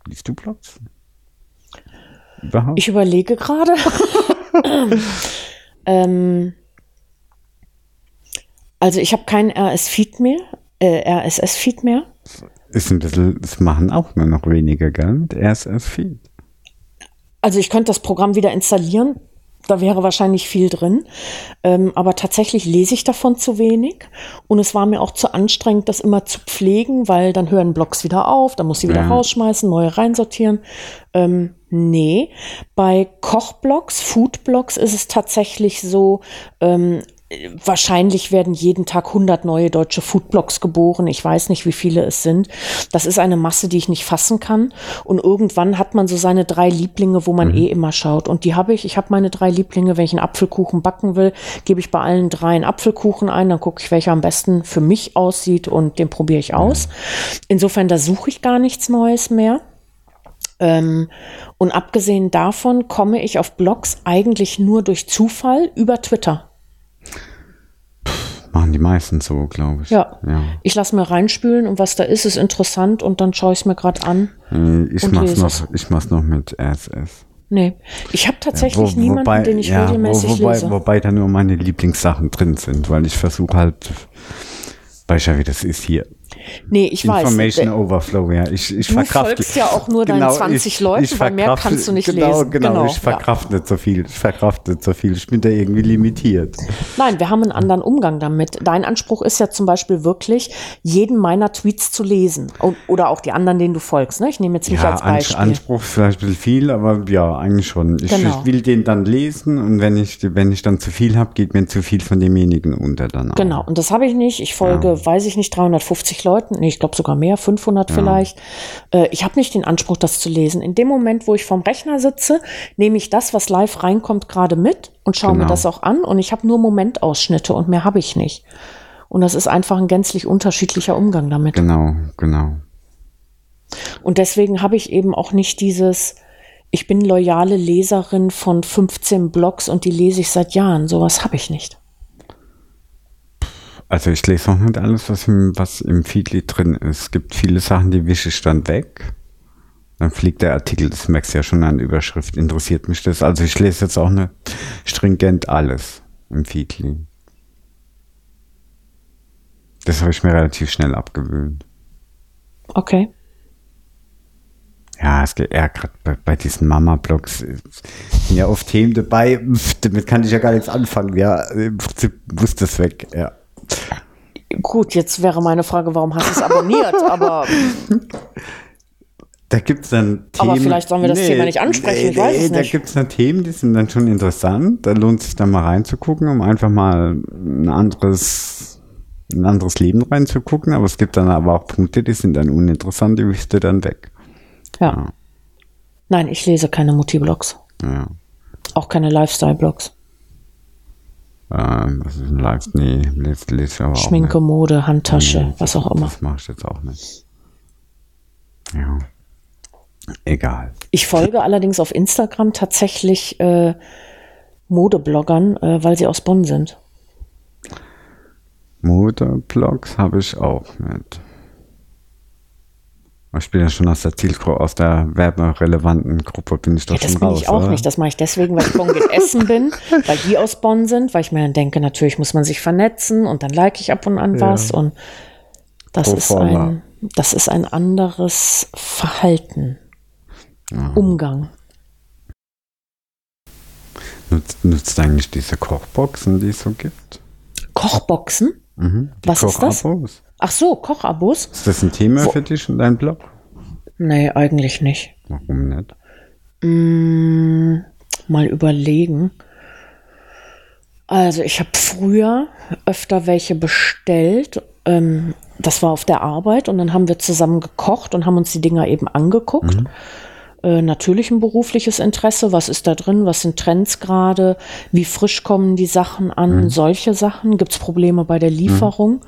Liest du Blogs? Überhaupt? Ich überlege gerade. ähm, also ich habe kein RS-Feed mehr, äh, RSS-Feed mehr. ist ein bisschen, das machen auch nur noch weniger, gell? Mit RSS-Feed. Also ich könnte das Programm wieder installieren. Da wäre wahrscheinlich viel drin. Ähm, aber tatsächlich lese ich davon zu wenig. Und es war mir auch zu anstrengend, das immer zu pflegen, weil dann hören Blogs wieder auf, dann muss sie wieder Ja. rausschmeißen, neue reinsortieren. Ähm, nee, bei Kochblogs, Foodblogs ist es tatsächlich so, ähm, wahrscheinlich werden jeden Tag 100 neue deutsche Foodblogs geboren. Ich weiß nicht, wie viele es sind. Das ist eine Masse, die ich nicht fassen kann. Und irgendwann hat man so seine drei Lieblinge, wo man eh immer schaut. Und die habe ich. Ich habe meine drei Lieblinge. Wenn ich einen Apfelkuchen backen will, gebe ich bei allen drei einen Apfelkuchen ein. Dann gucke ich, welcher am besten für mich aussieht und den probiere ich aus. Insofern, da suche ich gar nichts Neues mehr. Ähm, und abgesehen davon komme ich auf Blogs eigentlich nur durch Zufall über Twitter. Machen die meisten so, glaube ich. Ja. ja. Ich lasse mir reinspülen und was da ist, ist interessant und dann schaue ich es mir gerade an. Äh, Ich mach's noch, es. ich mach's noch mit RSS. Nee, ich habe tatsächlich Wo- niemanden, den ich ja, regelmäßig wo, wobei, lese. Wobei da nur meine Lieblingssachen drin sind, weil ich versuche halt, weiß ja, wie das ist hier. Nee, ich weiß. Information Overflow, ja. Ich, ich Du verkraft- folgst ja auch nur deinen 20 Leuten, weil mehr kannst du nicht genau, lesen. Genau, Genau, ich verkraft nicht so viel. Ich verkraft nicht so viel. Ich bin da irgendwie limitiert. Nein, wir haben einen anderen Umgang damit. Dein Anspruch ist ja zum Beispiel wirklich, jeden meiner Tweets zu lesen. Und, oder auch die anderen, denen du folgst. Ne? Ich nehme jetzt mich Ja, als Beispiel. Anspruch ist vielleicht ein bisschen viel, aber ja, eigentlich schon. Ich, Genau. ich will den dann lesen und wenn ich, wenn ich dann zu viel habe, geht mir zu viel von demjenigen unter dann auch. Genau, und das habe ich nicht. Ich folge, weiß ich nicht, 350 Leuten, nee, ich glaube sogar mehr, 500 vielleicht. Äh, ich habe nicht den Anspruch, das zu lesen. In dem Moment, wo ich vorm Rechner sitze, nehme ich das, was live reinkommt, gerade mit und schaue mir Genau. das auch an. Und ich habe nur Momentausschnitte und mehr habe ich nicht. Und das ist einfach ein gänzlich unterschiedlicher Umgang damit. Genau, genau. Und deswegen habe ich eben auch nicht dieses, ich bin loyale Leserin von 15 Blogs und die lese ich seit Jahren. Sowas habe ich nicht. Also ich lese auch nicht alles, was im, was im Feedly drin ist. Es gibt viele Sachen, die wische ich dann weg. Dann fliegt der Artikel, das merkst du ja schon an Überschrift, interessiert mich das. Also ich lese jetzt auch nicht stringent alles im Feedly. Das habe ich mir relativ schnell abgewöhnt. Okay. Ja, es geht eher gerade bei, bei diesen Mama-Blogs äh, sind ja oft Themen dabei, damit kann ich ja gar nichts anfangen. Ja, im Prinzip muss das weg, ja. Gut, jetzt wäre meine Frage, warum hast du es abonniert? Aber Da gibt es dann Themen. Aber vielleicht sollen wir das Thema nicht ansprechen, ich weiß es Da nicht. gibt es dann Themen, die sind dann schon interessant. Da lohnt sich dann mal reinzugucken, um einfach mal ein anderes, ein anderes Leben reinzugucken. Aber es gibt dann aber auch Punkte, die sind dann uninteressant, die wischst du dann weg. ja. Nein, ich lese keine Mutti-Blogs. Ja. Auch keine Lifestyle-Blogs. Ähm, was ist ein Live? Nee, lese, lese ich aber Schminke, auch nicht. Mode, Handtasche, Nee, was auch immer. Das mache ich jetzt auch nicht. Ja. Egal. Ich folge allerdings auf Instagram tatsächlich äh, Modebloggern, äh, weil sie aus Bonn sind. Modeblogs habe ich auch nicht. Ich bin ja schon aus der Zielgruppe, aus der werberelevanten Gruppe bin ich doch Ja, das schon bin raus. ich auch oder? nicht. Das mache ich deswegen, weil ich Bonn in Essen bin, weil die aus Bonn sind, weil ich mir dann denke, natürlich muss man sich vernetzen und dann like ich ab und an was und das Pro ist forma. ein, das ist ein anderes Verhalten, Umgang. Nutzt, nutzt eigentlich diese Kochboxen, die es so gibt? Kochboxen? Mhm. Die Was ist das? Kochabos? Ach so, Kochabos? Ist das ein Thema für dich und dein Blog? Nee, eigentlich nicht. Warum nicht? Mm, mal überlegen. Also ich habe früher öfter welche bestellt. Ähm, das war auf der Arbeit und dann haben wir zusammen gekocht und haben uns die Dinger eben angeguckt. Äh, natürlich ein berufliches Interesse. Was ist da drin? Was sind Trends gerade? Wie frisch kommen die Sachen an? Solche Sachen. Gibt es Probleme bei der Lieferung?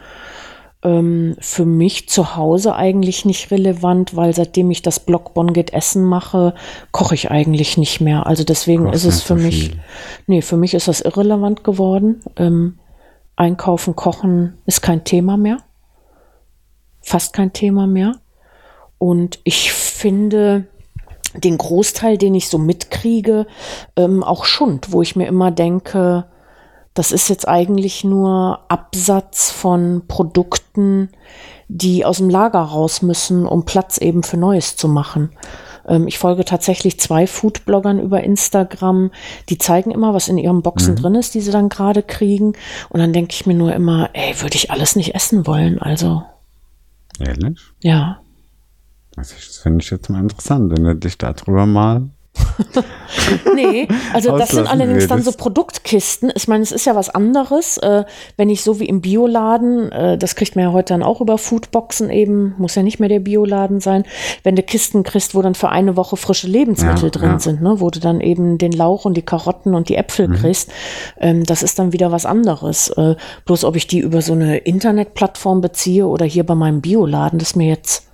Ähm, für mich zu Hause eigentlich nicht relevant, weil seitdem ich das Blog Bonn geht Essen mache, koche ich eigentlich nicht mehr. Also deswegen ist es für so mich, viel. nee, für mich ist das irrelevant geworden. Ähm, Einkaufen, Kochen ist kein Thema mehr. Fast kein Thema mehr. Und ich finde den Großteil, den ich so mitkriege, ähm, auch Schund, wo ich mir immer denke, das ist jetzt eigentlich nur Absatz von Produkten, die aus dem Lager raus müssen, um Platz eben für Neues zu machen. Ähm, ich folge tatsächlich zwei Foodbloggern über Instagram, die zeigen immer, was in ihren Boxen mhm. drin ist, die sie dann gerade kriegen. Und dann denke ich mir nur immer, ey, würde ich alles nicht essen wollen, also. Ehrlich? Ja. Das finde ich jetzt mal interessant, wenn du dich darüber mal nee, also das sind allerdings dann so Produktkisten. Ich meine, es ist ja was anderes, äh, wenn ich so wie im Bioladen, äh, das kriegt man ja heute dann auch über Foodboxen eben, muss ja nicht mehr der Bioladen sein, wenn du Kisten kriegst, wo dann für eine Woche frische Lebensmittel ja, drin ja. sind, ne, wo du dann eben den Lauch und die Karotten und die Äpfel mhm. kriegst, ähm, das ist dann wieder was anderes. Äh, bloß ob ich die über so eine Internetplattform beziehe oder hier bei meinem Bioladen, das ist mir jetzt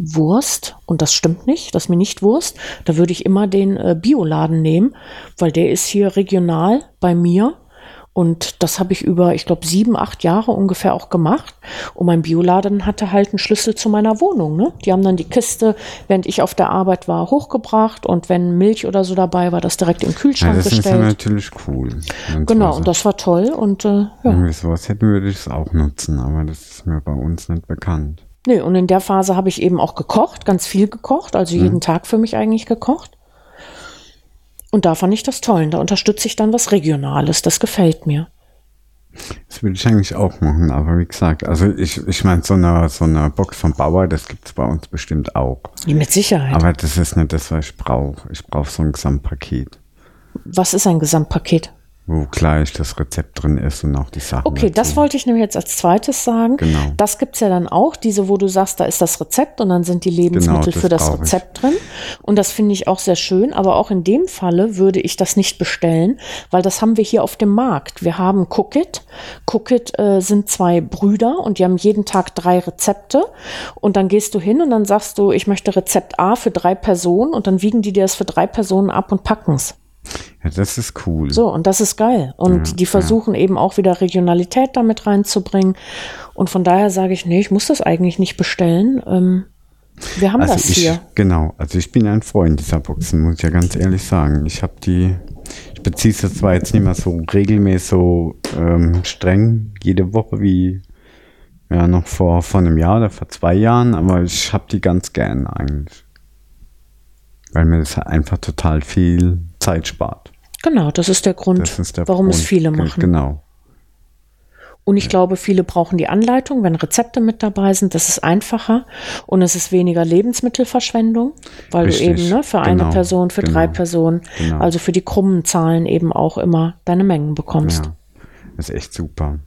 Wurst, und das stimmt nicht, das ist mir nicht Wurst, da würde ich immer den äh, Bioladen nehmen, weil der ist hier regional bei mir. Und das habe ich über, ich glaube, sieben, acht Jahre ungefähr auch gemacht. Und mein Bioladen hatte halt einen Schlüssel zu meiner Wohnung. Ne? Die haben dann die Kiste, während ich auf der Arbeit war, hochgebracht. Und wenn Milch oder so dabei war, das direkt im Kühlschrank ja, das gestellt. Das ist natürlich cool. Genau, und das war toll. Und äh, ja. Wenn wir sowas hätten, würde ich es auch nutzen. Aber das ist mir bei uns nicht bekannt. Nee, und in der Phase habe ich eben auch gekocht, ganz viel gekocht, also mhm. jeden Tag für mich eigentlich gekocht. Und da fand ich das toll. Da unterstütze ich dann was Regionales. Das gefällt mir. Das würde ich eigentlich auch machen, aber wie gesagt, also ich, ich meine, so eine, so eine Box vom Bauer, das gibt es bei uns bestimmt auch. Mit Sicherheit. Aber das ist nicht das, was ich brauche. Ich brauche so ein Gesamtpaket. Was ist ein Gesamtpaket? Wo gleich das Rezept drin ist und auch die Sachen. Okay, dazu. das wollte ich nämlich jetzt als zweites sagen. Genau. Das gibt es ja dann auch, diese, wo du sagst, da ist das Rezept und dann sind die Lebensmittel genau, das für das Rezept ich. drin. Und das finde ich auch sehr schön. Aber auch in dem Falle würde ich das nicht bestellen, weil das haben wir hier auf dem Markt. Wir haben Cookit. Cookit äh, sind zwei Brüder und die haben jeden Tag drei Rezepte. Und dann gehst du hin und dann sagst du, ich möchte Rezept A für drei Personen und dann wiegen die dir das für drei Personen ab und packen es. Ja, das ist cool. So, und das ist geil. Und ja, die versuchen ja. eben auch wieder Regionalität damit reinzubringen. Und von daher sage ich, nee, ich muss das eigentlich nicht bestellen. Ähm, wir haben also das ich, hier. Genau, also ich bin ein Freund dieser Boxen, muss ich ja ganz ehrlich sagen. Ich habe die, ich beziehe es zwar jetzt nicht mehr so regelmäßig so ähm, streng jede Woche wie ja noch vor, vor einem Jahr oder vor zwei Jahren, aber ich habe die ganz gern eigentlich. Weil mir das einfach total viel Zeit spart. Genau, das ist der Grund, ist der warum Grund. es viele machen. Genau. Und ich glaube, viele brauchen die Anleitung, wenn Rezepte mit dabei sind. Das ist einfacher und es ist weniger Lebensmittelverschwendung, weil Richtig. du eben ne, für genau. eine Person, für genau. drei Personen, genau. also für die krummen Zahlen eben auch immer deine Mengen bekommst. Ja, das ist echt super.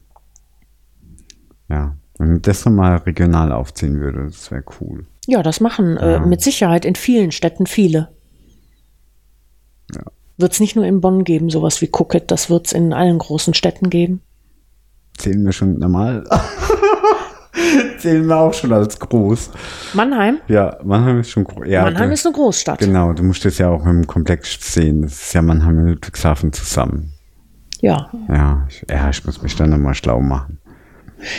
Ja, wenn ich das nochmal regional aufziehen würde, das wäre cool. Ja, das machen äh, mit Sicherheit in vielen Städten viele. Ja. Wird es nicht nur in Bonn geben, sowas wie Cookit, das wird es in allen großen Städten geben. Zählen wir schon normal. Zählen wir auch schon als groß. Mannheim? Ja, Mannheim ist schon groß. Ja, Mannheim ist eine Großstadt. Genau, du musst das ja auch im Komplex sehen. Das ist ja Mannheim und Ludwigshafen zusammen. Ja. Ja, ich, ja, ich muss mich dann nochmal schlau machen.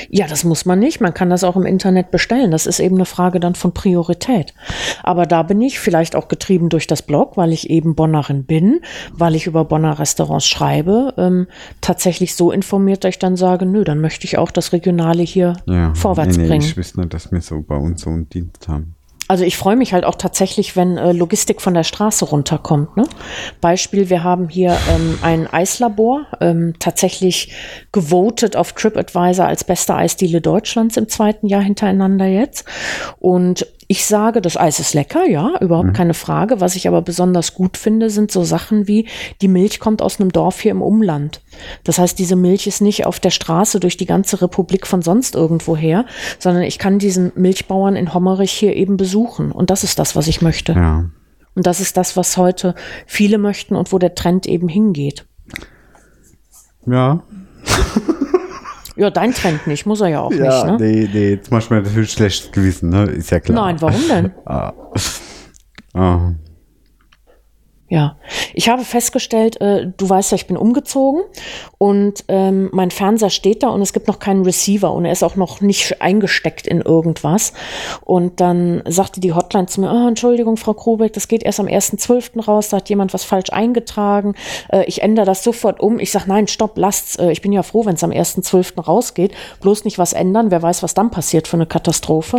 Ja, das muss man nicht. Man kann das auch im Internet bestellen. Das ist eben eine Frage dann von Priorität. Aber da bin ich vielleicht auch getrieben durch das Blog, weil ich eben Bonnerin bin, weil ich über Bonner Restaurants schreibe, ähm, tatsächlich so informiert, dass ich dann sage, nö, dann möchte ich auch das Regionale hier ja, vorwärts nee, nee, bringen. Ich wüsste nicht, dass wir so bei uns so einen Dienst haben also ich freue mich halt auch tatsächlich, wenn äh, Logistik von der Straße runterkommt. Ne? Beispiel, wir haben hier ähm, ein Eislabor, ähm, tatsächlich gewotet auf TripAdvisor als beste Eisdiele Deutschlands im zweiten Jahr hintereinander jetzt. Und ich sage, das Eis ist lecker, ja, überhaupt mhm. keine Frage. Was ich aber besonders gut finde, sind so Sachen wie, die Milch kommt aus einem Dorf hier im Umland. Das heißt, diese Milch ist nicht auf der Straße durch die ganze Republik von sonst irgendwo her, sondern ich kann diesen Milchbauern in Hommerich hier eben besuchen. Und das ist das, was ich möchte. Ja. Und das ist das, was heute viele möchten und wo der Trend eben hingeht. Ja. Ja, dein Trend nicht, muss er ja auch ja, nicht. Ne? Nee, nee, jetzt machst du mir natürlich schlecht gewissen, ne? Ist ja klar. Nein, warum denn? ah. Ah. Ja, ich habe festgestellt, äh, du weißt ja, ich bin umgezogen und ähm, mein Fernseher steht da und es gibt noch keinen Receiver und er ist auch noch nicht eingesteckt in irgendwas. Und dann sagte die Hotline zu mir, oh, Entschuldigung, Frau Krubeck, das geht erst am 1.12. raus, da hat jemand was falsch eingetragen. Äh, ich ändere das sofort um. Ich sage, nein, stopp, lasst's. Äh, ich bin ja froh, wenn es am 1.12. rausgeht. Bloß nicht was ändern, wer weiß, was dann passiert für eine Katastrophe.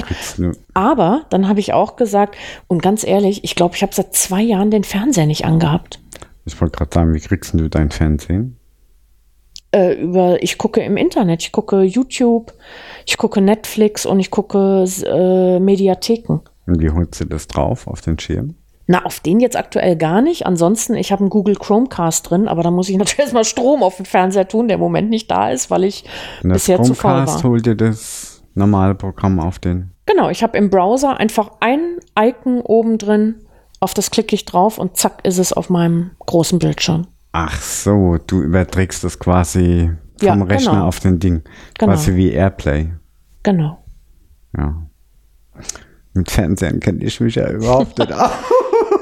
Aber dann habe ich auch gesagt, und ganz ehrlich, ich glaube, ich habe seit zwei Jahren den Fernseher nicht angehabt. Ich wollte gerade sagen, wie kriegst du dein Fernsehen? Äh, über, ich gucke im Internet, ich gucke YouTube, ich gucke Netflix und ich gucke äh, Mediatheken. Und wie holst du das drauf auf den Schirm? Na, auf den jetzt aktuell gar nicht. Ansonsten, ich habe einen Google Chromecast drin, aber da muss ich natürlich erstmal Strom auf den Fernseher tun, der im Moment nicht da ist, weil ich bisher Chromecast zu faul war. holt dir das normale Programm auf den. Genau, ich habe im Browser einfach ein Icon oben drin, auf das klicke ich drauf und zack ist es auf meinem großen Bildschirm. Ach so, du überträgst das quasi vom Ja, Rechner genau. auf den Ding. Genau. Quasi wie Airplay. Genau. Ja. Mit Fernsehen kenne ich mich ja überhaupt nicht aus.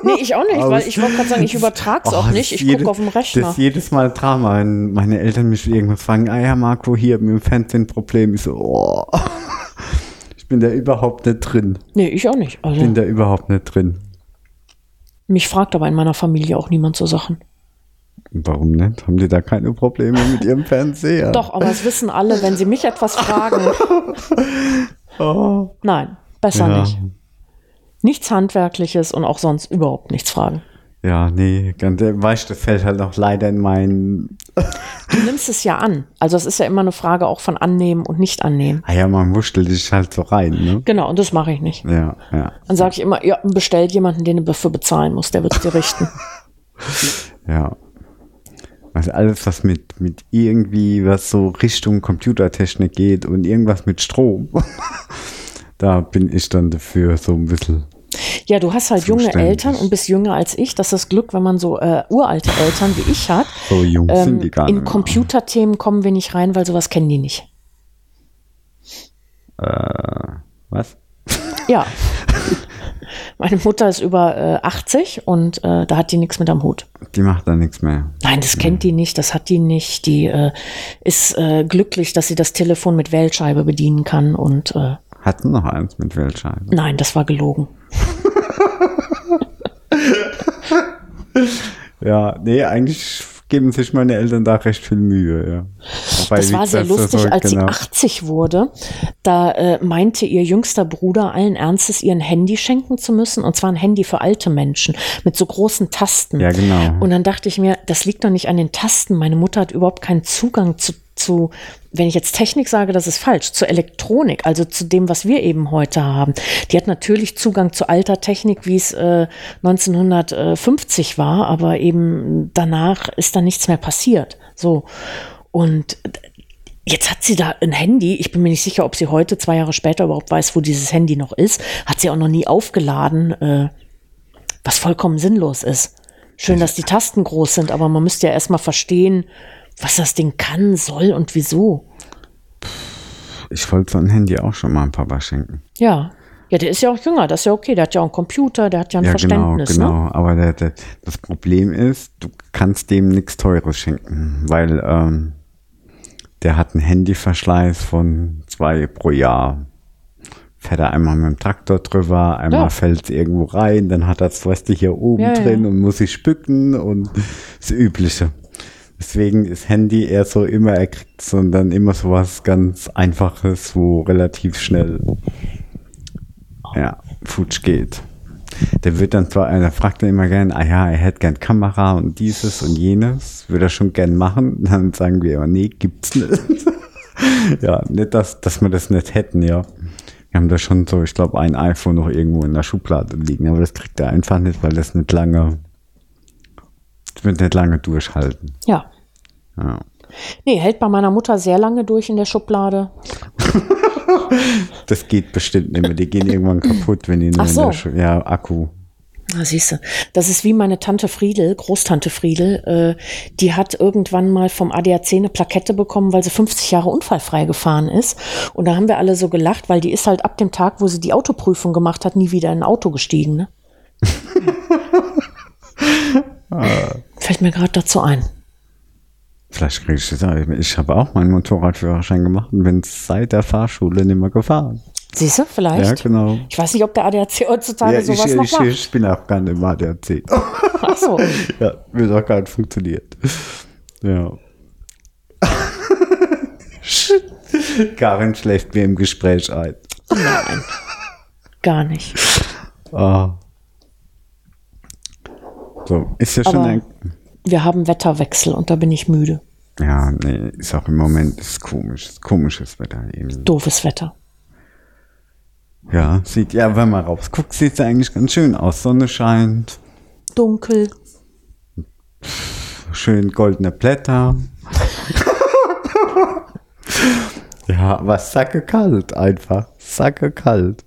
Nee, ich auch nicht, weil ich wollte gerade sagen, ich übertrage es Oh, auch nicht. Ich gucke auf dem Rechner. Das ist jedes Mal Drama, wenn meine Eltern mich irgendwas fragen, ah ja, Marco, hier mit dem Fernsehen Problem. Ich so, oh. Ich bin da überhaupt nicht drin. Nee, ich auch nicht. Ich Also, bin da überhaupt nicht drin. Mich fragt aber in meiner Familie auch niemand so Sachen. Warum nicht? Haben die da keine Probleme mit ihrem Fernseher? Doch, aber es wissen alle, wenn sie mich etwas fragen. Oh. Nein, besser Ja. nicht. Nichts Handwerkliches und auch sonst überhaupt nichts fragen. Ja, nee, weißt du, fällt halt noch leider in meinen. Du nimmst es ja an. Also es ist ja immer eine Frage auch von annehmen und nicht annehmen. Ah ja, man wurschtelt dich halt so rein, ne? Genau, und das mache ich nicht. Ja, ja, Dann sage ich immer, ja, bestellt jemanden, den du dafür bezahlen musst, der wird es dir richten. ja. Also alles, was mit, mit irgendwie, was so Richtung Computertechnik geht und irgendwas mit Strom, da bin ich dann dafür so ein bisschen. Ja, du hast halt junge. Eltern und bist jünger als ich. Das ist das Glück, wenn man so äh, uralte Eltern wie ich hat. So jung Ähm, sind die gar nicht. in. Computerthemen kommen wir nicht rein, weil sowas kennen die nicht. Äh, was? Ja. Meine Mutter ist über äh, 80 und äh, da hat die nichts mit am Hut. Die macht da nichts mehr. Nein, das kennt die nicht, das hat die nicht. Die äh, ist äh, glücklich, dass sie das Telefon mit Wählscheibe bedienen kann und äh, Hatten noch eins mit Weltscheibe. nein, das war gelogen. Ja, nee, eigentlich geben sich meine Eltern da recht viel Mühe, ja. Wobei, Das war sehr lustig, soll- als genau. sie 80 wurde. Da äh, meinte ihr jüngster Bruder allen Ernstes, ihr ein Handy schenken zu müssen. Und zwar ein Handy für alte Menschen mit so großen Tasten. Ja, genau. Und dann dachte ich mir, das liegt doch nicht an den Tasten. Meine Mutter hat überhaupt keinen Zugang zu, zu, wenn ich jetzt Technik sage, das ist falsch, zur Elektronik, also zu dem, was wir eben heute haben. Die hat natürlich Zugang zu alter Technik, wie es äh, 1950 war, aber eben danach ist da nichts mehr passiert. So. Und Jetzt hat sie da ein Handy. Ich bin mir nicht sicher, ob sie heute, zwei Jahre später, überhaupt weiß, wo dieses Handy noch ist. Hat sie auch noch nie aufgeladen, äh, was vollkommen sinnlos ist. Schön, dass die Tasten groß sind, aber man müsste ja erstmal verstehen, was das Ding kann, soll und wieso. Ich wollte so ein Handy auch schon mal ein Papa schenken. Ja. Ja, der ist ja auch jünger, das ist ja okay. Der hat ja auch einen Computer, der hat ja ein ja, genau, Verständnis. Ne? genau. Aber der, der, das Problem ist, du kannst dem nichts Teures schenken, weil ähm, der hat einen Handyverschleiß von zwei pro Jahr. Fährt er einmal mit dem Traktor drüber, einmal Ja. fällt irgendwo rein, dann hat er das Reste hier oben Ja, ja. drin und muss sich spücken und das Übliche. Deswegen ist Handy eher so immer, er kriegt so dann immer so was ganz Einfaches, wo relativ schnell ja, futsch geht. Der wird dann zwar, der fragt dann immer gern, ah ja, er hätte gern Kamera und dieses und jenes, würde er schon gern machen. Dann sagen wir immer, nee, gibt's nicht. ja, nicht, dass, dass wir das nicht hätten, ja. Wir haben da schon so, ich glaube, ein iPhone noch irgendwo in der Schublade liegen, aber das kriegt er einfach nicht, weil das nicht lange, das wird nicht lange durchhalten. Ja. Ja. Nee, hält bei meiner Mutter sehr lange durch in der Schublade. Das geht bestimmt nicht mehr. Die gehen irgendwann kaputt, wenn die nur Ach in so. der Schu ja, Akku. Na, siehst du, das ist wie meine Tante Friedel, Großtante Friedel, äh, die hat irgendwann mal vom ADAC eine Plakette bekommen, weil sie 50 Jahre unfallfrei gefahren ist. Und da haben wir alle so gelacht, weil die ist halt ab dem Tag, wo sie die Autoprüfung gemacht hat, nie wieder in ein Auto gestiegen. Ne? Fällt mir gerade dazu ein. Vielleicht kriege ich das auch. Ich habe auch meinen Motorradführerschein gemacht und bin seit der Fahrschule nicht mehr gefahren. Siehst du, vielleicht? Ja, genau. Ich weiß nicht, ob der ADAC heutzutage Ja, sowas ich, noch ich, macht. ich bin auch gar nicht im ADAC. Ach so. ja, wird auch gar nicht funktioniert. Ja. Karin schläft mir im Gespräch ein. Nein. Gar nicht. Ah. So, ist ja schon ein. Wir haben Wetterwechsel und da bin ich müde. Ja, nee, ist auch im Moment ist komisch. Ist komisches Wetter eben. Doofes Wetter. Ja, sieht, ja, wenn man rausguckt, sieht es eigentlich ganz schön aus. Sonne scheint, Dunkel. schön goldene Blätter. ja, aber sacke kalt einfach. Sacke kalt.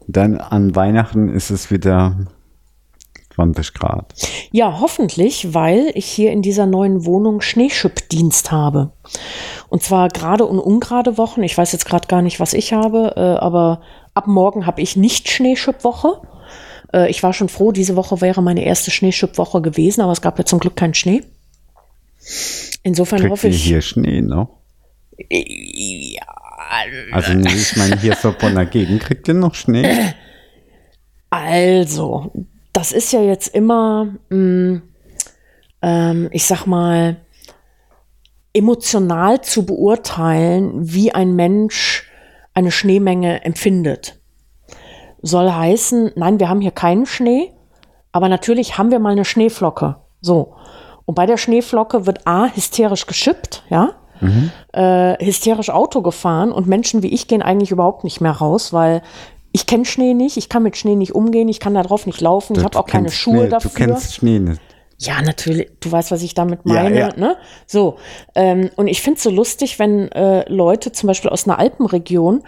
Und dann an Weihnachten ist es wieder 20 Grad. Ja, hoffentlich, weil ich hier in dieser neuen Wohnung Schneeschippdienst habe. Und zwar gerade und ungerade Wochen. Ich weiß jetzt gerade gar nicht, was ich habe, äh, aber ab morgen habe ich nicht Schneeschippwoche. Äh, ich war schon froh, diese Woche wäre meine erste Schneeschippwoche gewesen, aber es gab ja zum Glück keinen Schnee. Insofern Kriegt hoffe ihr ich. hier Schnee noch? Ja, Also ich meine, hier so von der Gegend kriegt ihr noch Schnee? Also, das ist ja jetzt immer, mh, ähm, ich sag mal, emotional zu beurteilen, wie ein Mensch eine Schneemenge empfindet. Soll heißen, nein, wir haben hier keinen Schnee, aber natürlich haben wir mal eine Schneeflocke. So. Und bei der Schneeflocke wird A hysterisch geschippt, ja, äh, hysterisch Auto gefahren und Menschen wie ich gehen eigentlich überhaupt nicht mehr raus, weil ich kenne Schnee nicht, ich kann mit Schnee nicht umgehen, ich kann da drauf nicht laufen, ich habe auch keine Schuhe Schnee, dafür. Du kennst Schnee nicht. Ja, natürlich. Du weißt, was ich damit Ja, meine. ja. Ne? So. Ähm, und ich finde es so lustig, wenn äh, Leute zum Beispiel aus einer Alpenregion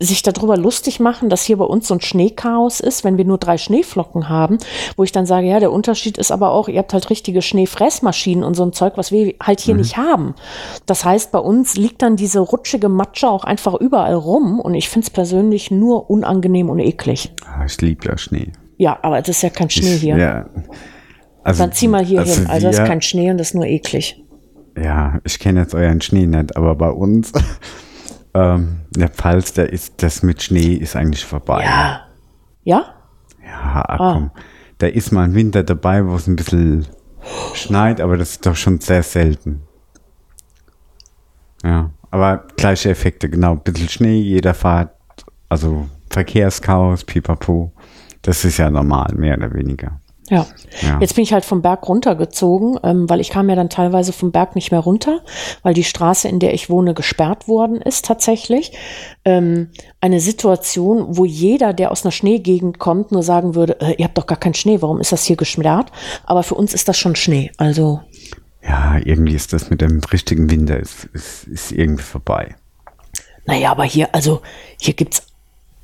sich darüber lustig machen, dass hier bei uns so ein Schneechaos ist, wenn wir nur drei Schneeflocken haben, wo ich dann sage, ja, der Unterschied ist aber auch, ihr habt halt richtige Schneefressmaschinen und so ein Zeug, was wir halt hier nicht haben. Das heißt, bei uns liegt dann diese rutschige Matsche auch einfach überall rum und ich finde es persönlich nur unangenehm und eklig. Ah, ich liebe ja Schnee. Ja, aber das ist ja kein Schnee Ich- hier. Ja. Also, Dann zieh mal hier hin. Also das ist kein Schnee und das ist nur eklig. Ja, ich kenne jetzt euren Schnee nicht, aber bei uns ähm, in der Pfalz, da ist das mit Schnee ist eigentlich vorbei. Ja. Ja? Ja, ach Ah. komm. Da ist mal ein Winter dabei, wo es ein bisschen schneit, aber das ist doch schon sehr selten. Ja, aber gleiche Effekte, genau. Ein bisschen Schnee, jeder fährt, also Verkehrschaos, pipapo. Das ist ja normal, mehr oder weniger. Ja. Ja. Jetzt bin ich halt vom Berg runtergezogen, ähm, weil ich kam ja dann teilweise vom Berg nicht mehr runter, weil die Straße, in der ich wohne, gesperrt worden ist tatsächlich. Ähm, eine Situation, wo jeder, der aus einer Schneegegend kommt, nur sagen würde, äh, ihr habt doch gar keinen Schnee, warum ist das hier gesperrt? Aber für uns ist das schon Schnee. Also Ja, irgendwie ist das mit dem richtigen Winter, ist, ist, ist irgendwie vorbei. Naja, aber hier, also hier gibt's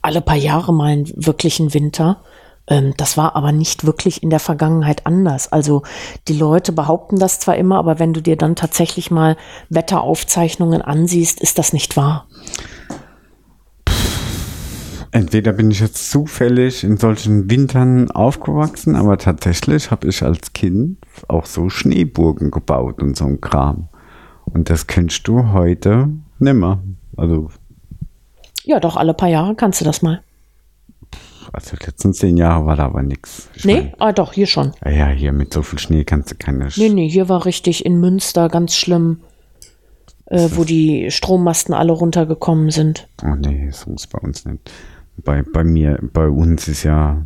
alle paar Jahre mal einen wirklichen Winter. Ähm, das war aber nicht wirklich in der Vergangenheit anders. Also die Leute behaupten das zwar immer, aber wenn du dir dann tatsächlich mal Wetteraufzeichnungen ansiehst, ist das nicht wahr. Entweder bin ich jetzt zufällig in solchen Wintern aufgewachsen, aber tatsächlich habe ich als Kind auch so Schneeburgen gebaut und so ein Kram. Und das kennst du heute nimmer. Also, Ja, doch, alle paar Jahre kannst du das mal. Also die letzten zehn Jahre war da aber nichts. Nee, ah, doch, hier schon. Ja, hier mit so viel Schnee kannst du keine. Sch Nee, nee, hier war richtig in Münster ganz schlimm, äh, wo die Strommasten alle runtergekommen sind. Oh nee, so ist bei uns nicht. Bei, bei mir, bei uns ist ja,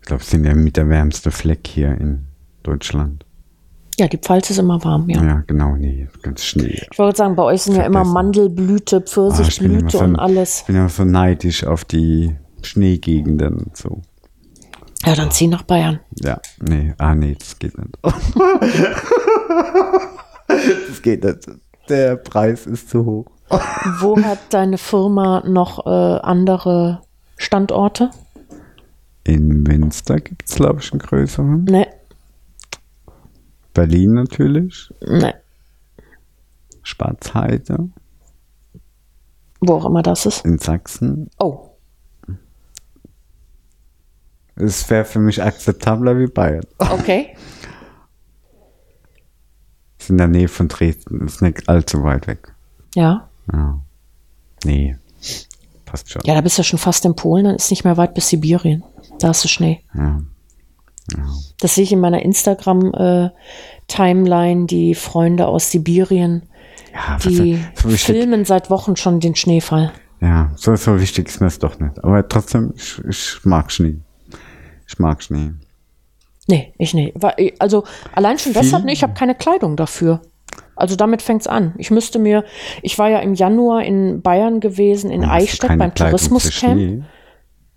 ich glaube, sind ja mit der wärmste Fleck hier in Deutschland. Ja, die Pfalz ist immer warm, ja. Ja, genau, nee, ganz Schnee. Ich wollte sagen, bei euch sind ja immer. Mandelblüte, Ah, Pfirsichblüte so, und alles. Ich bin immer so neidisch auf die Schneegegenden und so. Ja, dann zieh nach Bayern. Ja, nee, ah nee, das geht nicht. das geht nicht. Der Preis ist zu hoch. Wo hat deine Firma noch äh, andere Standorte? In Münster gibt es, glaube ich, einen größeren. Ne, Berlin natürlich. ne, Schwarzheide wo auch immer das ist. in Sachsen. Oh, Es wäre für mich akzeptabler wie Bayern. Okay. Ist in der Nähe von Dresden, ist nicht allzu weit weg. Ja. Ja. Nee. Passt schon. Ja, da bist du schon fast in Polen, dann ist nicht mehr weit bis Sibirien. Da hast du Schnee. Ja. Das sehe ich in meiner Instagram-Timeline, die Freunde aus Sibirien, Ja, die so filmen seit Wochen schon den Schneefall. ja, so, so wichtig ist mir es doch nicht. Aber trotzdem, ich, ich mag Schnee. Ich mag Schnee. Nee, ich nicht. Wa- Also allein schon Viel- deshalb, nee, ich habe keine Kleidung dafür. Also damit fängt's an. Ich müsste mir, ich war ja im Januar in Bayern gewesen, in Eichstätt beim Tourismuscamp.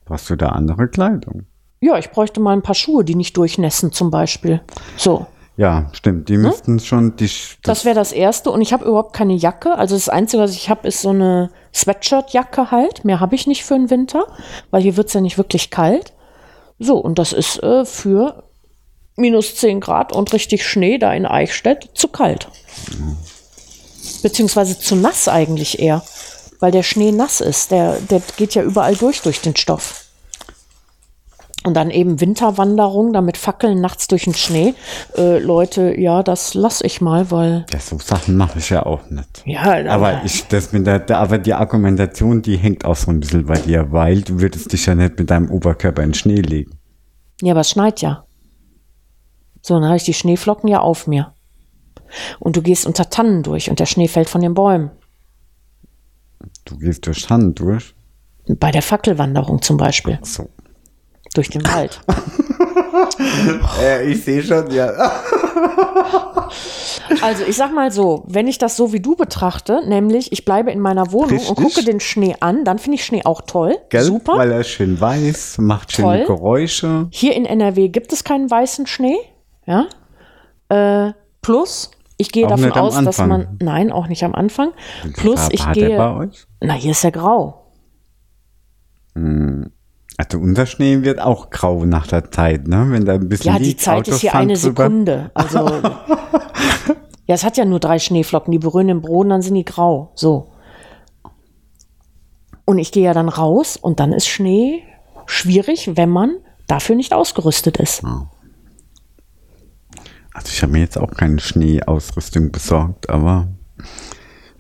Brauchst du da andere Kleidung? Ja, ich bräuchte mal ein paar Schuhe, die nicht durchnässen zum Beispiel. So, Ja, stimmt. Die müssten schon die. Hm? das wäre das Erste. Und ich habe überhaupt keine Jacke. Also das Einzige, was ich habe, ist so eine Sweatshirt-Jacke halt. Mehr habe ich nicht für den Winter, weil hier wird's ja nicht wirklich kalt. So, und das ist äh, für minus 10 Grad und richtig Schnee da in Eichstätt zu kalt. Beziehungsweise zu nass eigentlich eher. Weil der Schnee nass ist. Der, der geht ja überall durch, durch den Stoff. Und dann eben Winterwanderung, damit Fackeln nachts durch den Schnee. Äh, Leute, ja, das lass ich mal, weil. Ja, so Sachen mache ich ja auch nicht. Ja, Aber ich, das mit der, aber die Argumentation, die hängt auch so ein bisschen bei dir, weil du würdest dich ja nicht mit deinem Oberkörper in den Schnee legen. Ja, aber es schneit ja. So, dann habe ich die Schneeflocken ja auf mir. Und du gehst unter Tannen durch und der Schnee fällt von den Bäumen. Du gehst durch Hand durch. Bei der Fackelwanderung zum Beispiel, So. Durch den Wald. Äh, ich sehe schon, ja. Also ich sag mal so, wenn ich das so wie du betrachte, nämlich ich bleibe in meiner Wohnung und Richtig. gucke den Schnee an, dann finde ich Schnee auch toll. Gelb, Super. weil er schön weiß, macht schöne Toll. Geräusche. Hier in NRW gibt es keinen weißen Schnee. Ja. Äh, plus, ich gehe Auch davon aus, dass man. Nein, auch nicht am Anfang. Plus, ich gehe. Na, hier ist ja grau. Also unser Schnee wird auch grau nach der Zeit, ne? Wenn da ein bisschen Ja, die liegt, Zeit ist Autos hier fahren eine. Sekunde. Also. ja, es hat ja nur drei Schneeflocken, die berühren den Boden, dann sind die grau. So. Und ich gehe ja dann raus und dann ist Schnee schwierig, wenn man dafür nicht ausgerüstet ist. Also ich habe mir jetzt auch keine Schneeausrüstung besorgt, aber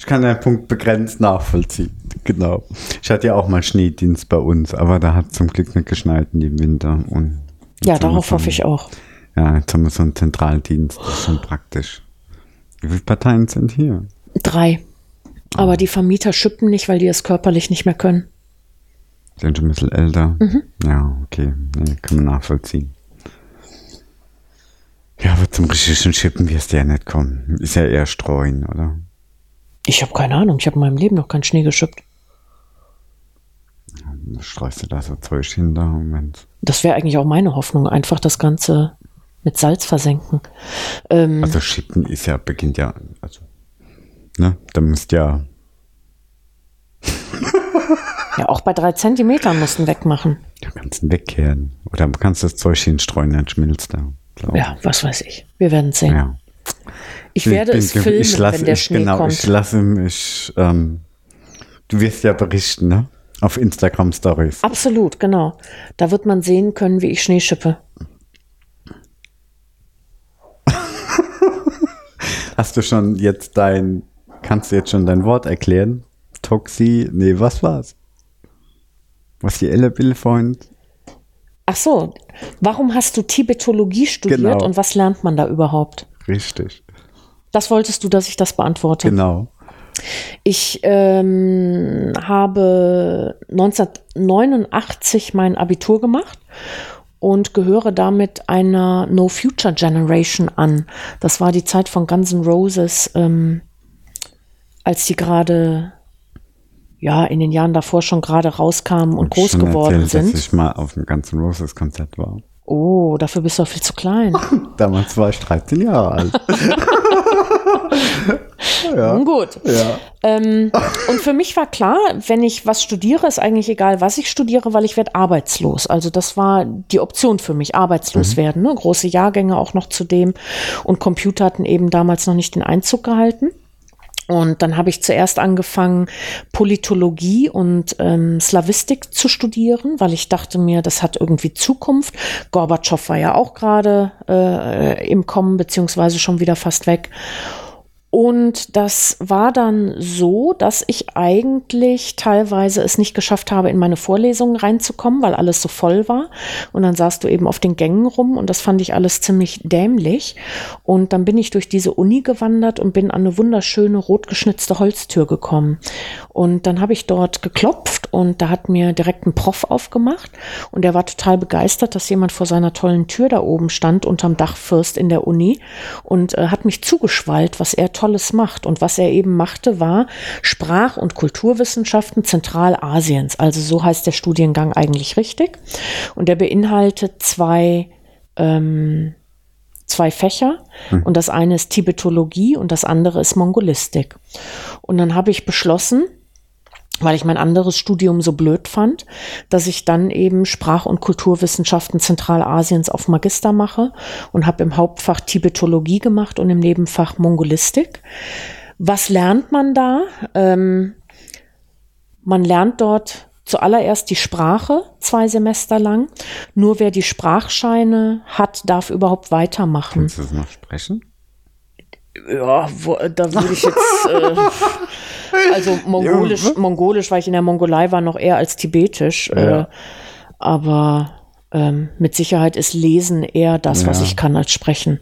ich kann den Punkt begrenzt nachvollziehen. Genau. Ich hatte ja auch mal Schneedienst bei uns, aber da hat zum Glück nicht geschneit in dem Winter. Und Ja, darauf hoffe ich auch. Ja, jetzt haben wir so einen Zentraldienst, das ist schon praktisch. Wie viele Parteien sind hier? Drei. Aber die Vermieter schippen nicht, weil die es körperlich nicht mehr können. Sind schon ein bisschen älter. Mhm. Ja, okay. Nee, kann man nachvollziehen. Ja, aber zum richtigen Schippen wirst du ja nicht kommen. Ist ja eher streuen, oder? Ich habe keine Ahnung, ich habe in meinem Leben noch keinen Schnee geschippt. Streust du da so Zeug hin da? Moment. Das wäre eigentlich auch meine Hoffnung, einfach das Ganze mit Salz versenken. Ähm, Also Schippen ist ja, beginnt ja, also, ne? Da müsst ja, ja, auch bei drei Zentimetern mussten wegmachen. du kannst ihn wegkehren. Oder du kannst das Zeug hinstreuen, dann schmilzt er. Ja, was weiß ich. Wir werden sehen. Ja. Ich werde bin es filmen, ich lasse, wenn der ich, Schnee genau, kommt. Ich lasse mich, ähm, du wirst ja berichten, ne? Auf Instagram Stories. Absolut, genau. Da wird man sehen können, wie ich Schnee schippe. Hast du schon jetzt dein, kannst du jetzt schon dein Wort erklären? Toxi, nee, was war's? Was die Elle Freund? Ach so, warum hast du Tibetologie studiert Genau. und was lernt man da überhaupt? Richtig. Das wolltest du, dass ich das beantworte. Genau. Ich ähm, habe 1989 mein Abitur gemacht und gehöre damit einer No Future Generation an. Das war die Zeit von Guns N' Roses, ähm, als die gerade ja in den Jahren davor schon gerade rauskamen und ich groß geworden erzählt, sind. Dass ich mal auf dem ganzen Roses Konzert war. Oh, dafür bist du auch viel zu klein. Damals war ich 13 Jahre alt. Nun gut. ja. Ähm, und für mich war klar, wenn ich was studiere, ist eigentlich egal, was ich studiere, weil ich werde arbeitslos. Also das war die Option für mich, arbeitslos werden. Ne? Große Jahrgänge auch noch zudem. Und Computer hatten eben damals noch nicht den Einzug gehalten. Und dann habe ich zuerst angefangen, Politologie und ähm, Slawistik zu studieren, weil ich dachte mir, das hat irgendwie Zukunft. Gorbatschow war ja auch gerade äh, im Kommen, beziehungsweise schon wieder fast weg. Und das war dann so, dass ich eigentlich teilweise es nicht geschafft habe, in meine Vorlesungen reinzukommen, weil alles so voll war. Und dann saßt du eben auf den Gängen rum und das fand ich alles ziemlich dämlich. Und dann bin ich durch diese Uni gewandert und bin an eine wunderschöne rotgeschnitzte Holztür gekommen. Und dann habe ich dort geklopft und da hat mir direkt ein Prof aufgemacht und der war total begeistert, dass jemand vor seiner tollen Tür da oben stand, unterm Dachfirst in der Uni und äh, hat mich zugeschwallt, was er toll Tolles macht. Und was er eben machte, war Sprach- und Kulturwissenschaften Zentralasiens. Also so heißt der Studiengang eigentlich richtig. Und der beinhaltet zwei, ähm, zwei Fächer. Hm. Und das eine ist Tibetologie und das andere ist Mongolistik. Und dann habe ich beschlossen, weil ich mein anderes Studium so blöd fand, dass ich dann eben Sprach- und Kulturwissenschaften Zentralasiens auf Magister mache und habe im Hauptfach Tibetologie gemacht und im Nebenfach Mongolistik. Was lernt man da? Ähm, man lernt dort zuallererst die Sprache zwei Semester lang. Nur wer die Sprachscheine hat, darf überhaupt weitermachen. Kannst du das noch sprechen? Ja, wo, da würde ich jetzt. Äh, also mongolisch, mongolisch, weil ich in der Mongolei war, noch eher als tibetisch. Ja. Äh, aber ähm, mit Sicherheit ist Lesen eher das, ja. was ich kann, als Sprechen.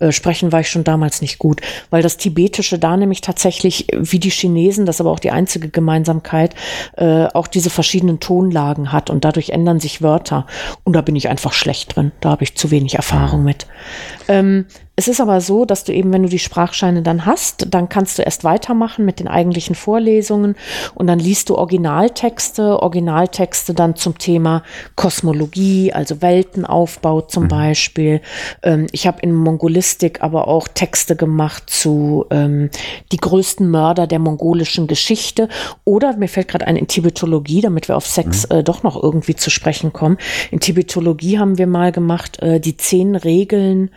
Äh, sprechen war ich schon damals nicht gut, weil das Tibetische da nämlich tatsächlich, wie die Chinesen, das ist aber auch die einzige Gemeinsamkeit, äh, auch diese verschiedenen Tonlagen hat und dadurch ändern sich Wörter. Und da bin ich einfach schlecht drin. Da habe ich zu wenig Erfahrung mit. Ähm, es ist aber so, dass du eben, wenn du die Sprachscheine dann hast, dann kannst du erst weitermachen mit den eigentlichen Vorlesungen und dann liest du Originaltexte, Originaltexte dann zum Thema Kosmologie, also Weltenaufbau zum mhm. Beispiel. Ähm, ich habe in Mongolistik aber auch Texte gemacht zu ähm, die größten Mörder der mongolischen Geschichte oder mir fällt gerade ein in Tibetologie, damit wir auf Sex mhm. äh, doch noch irgendwie zu sprechen kommen. In Tibetologie haben wir mal gemacht äh, die zehn Regeln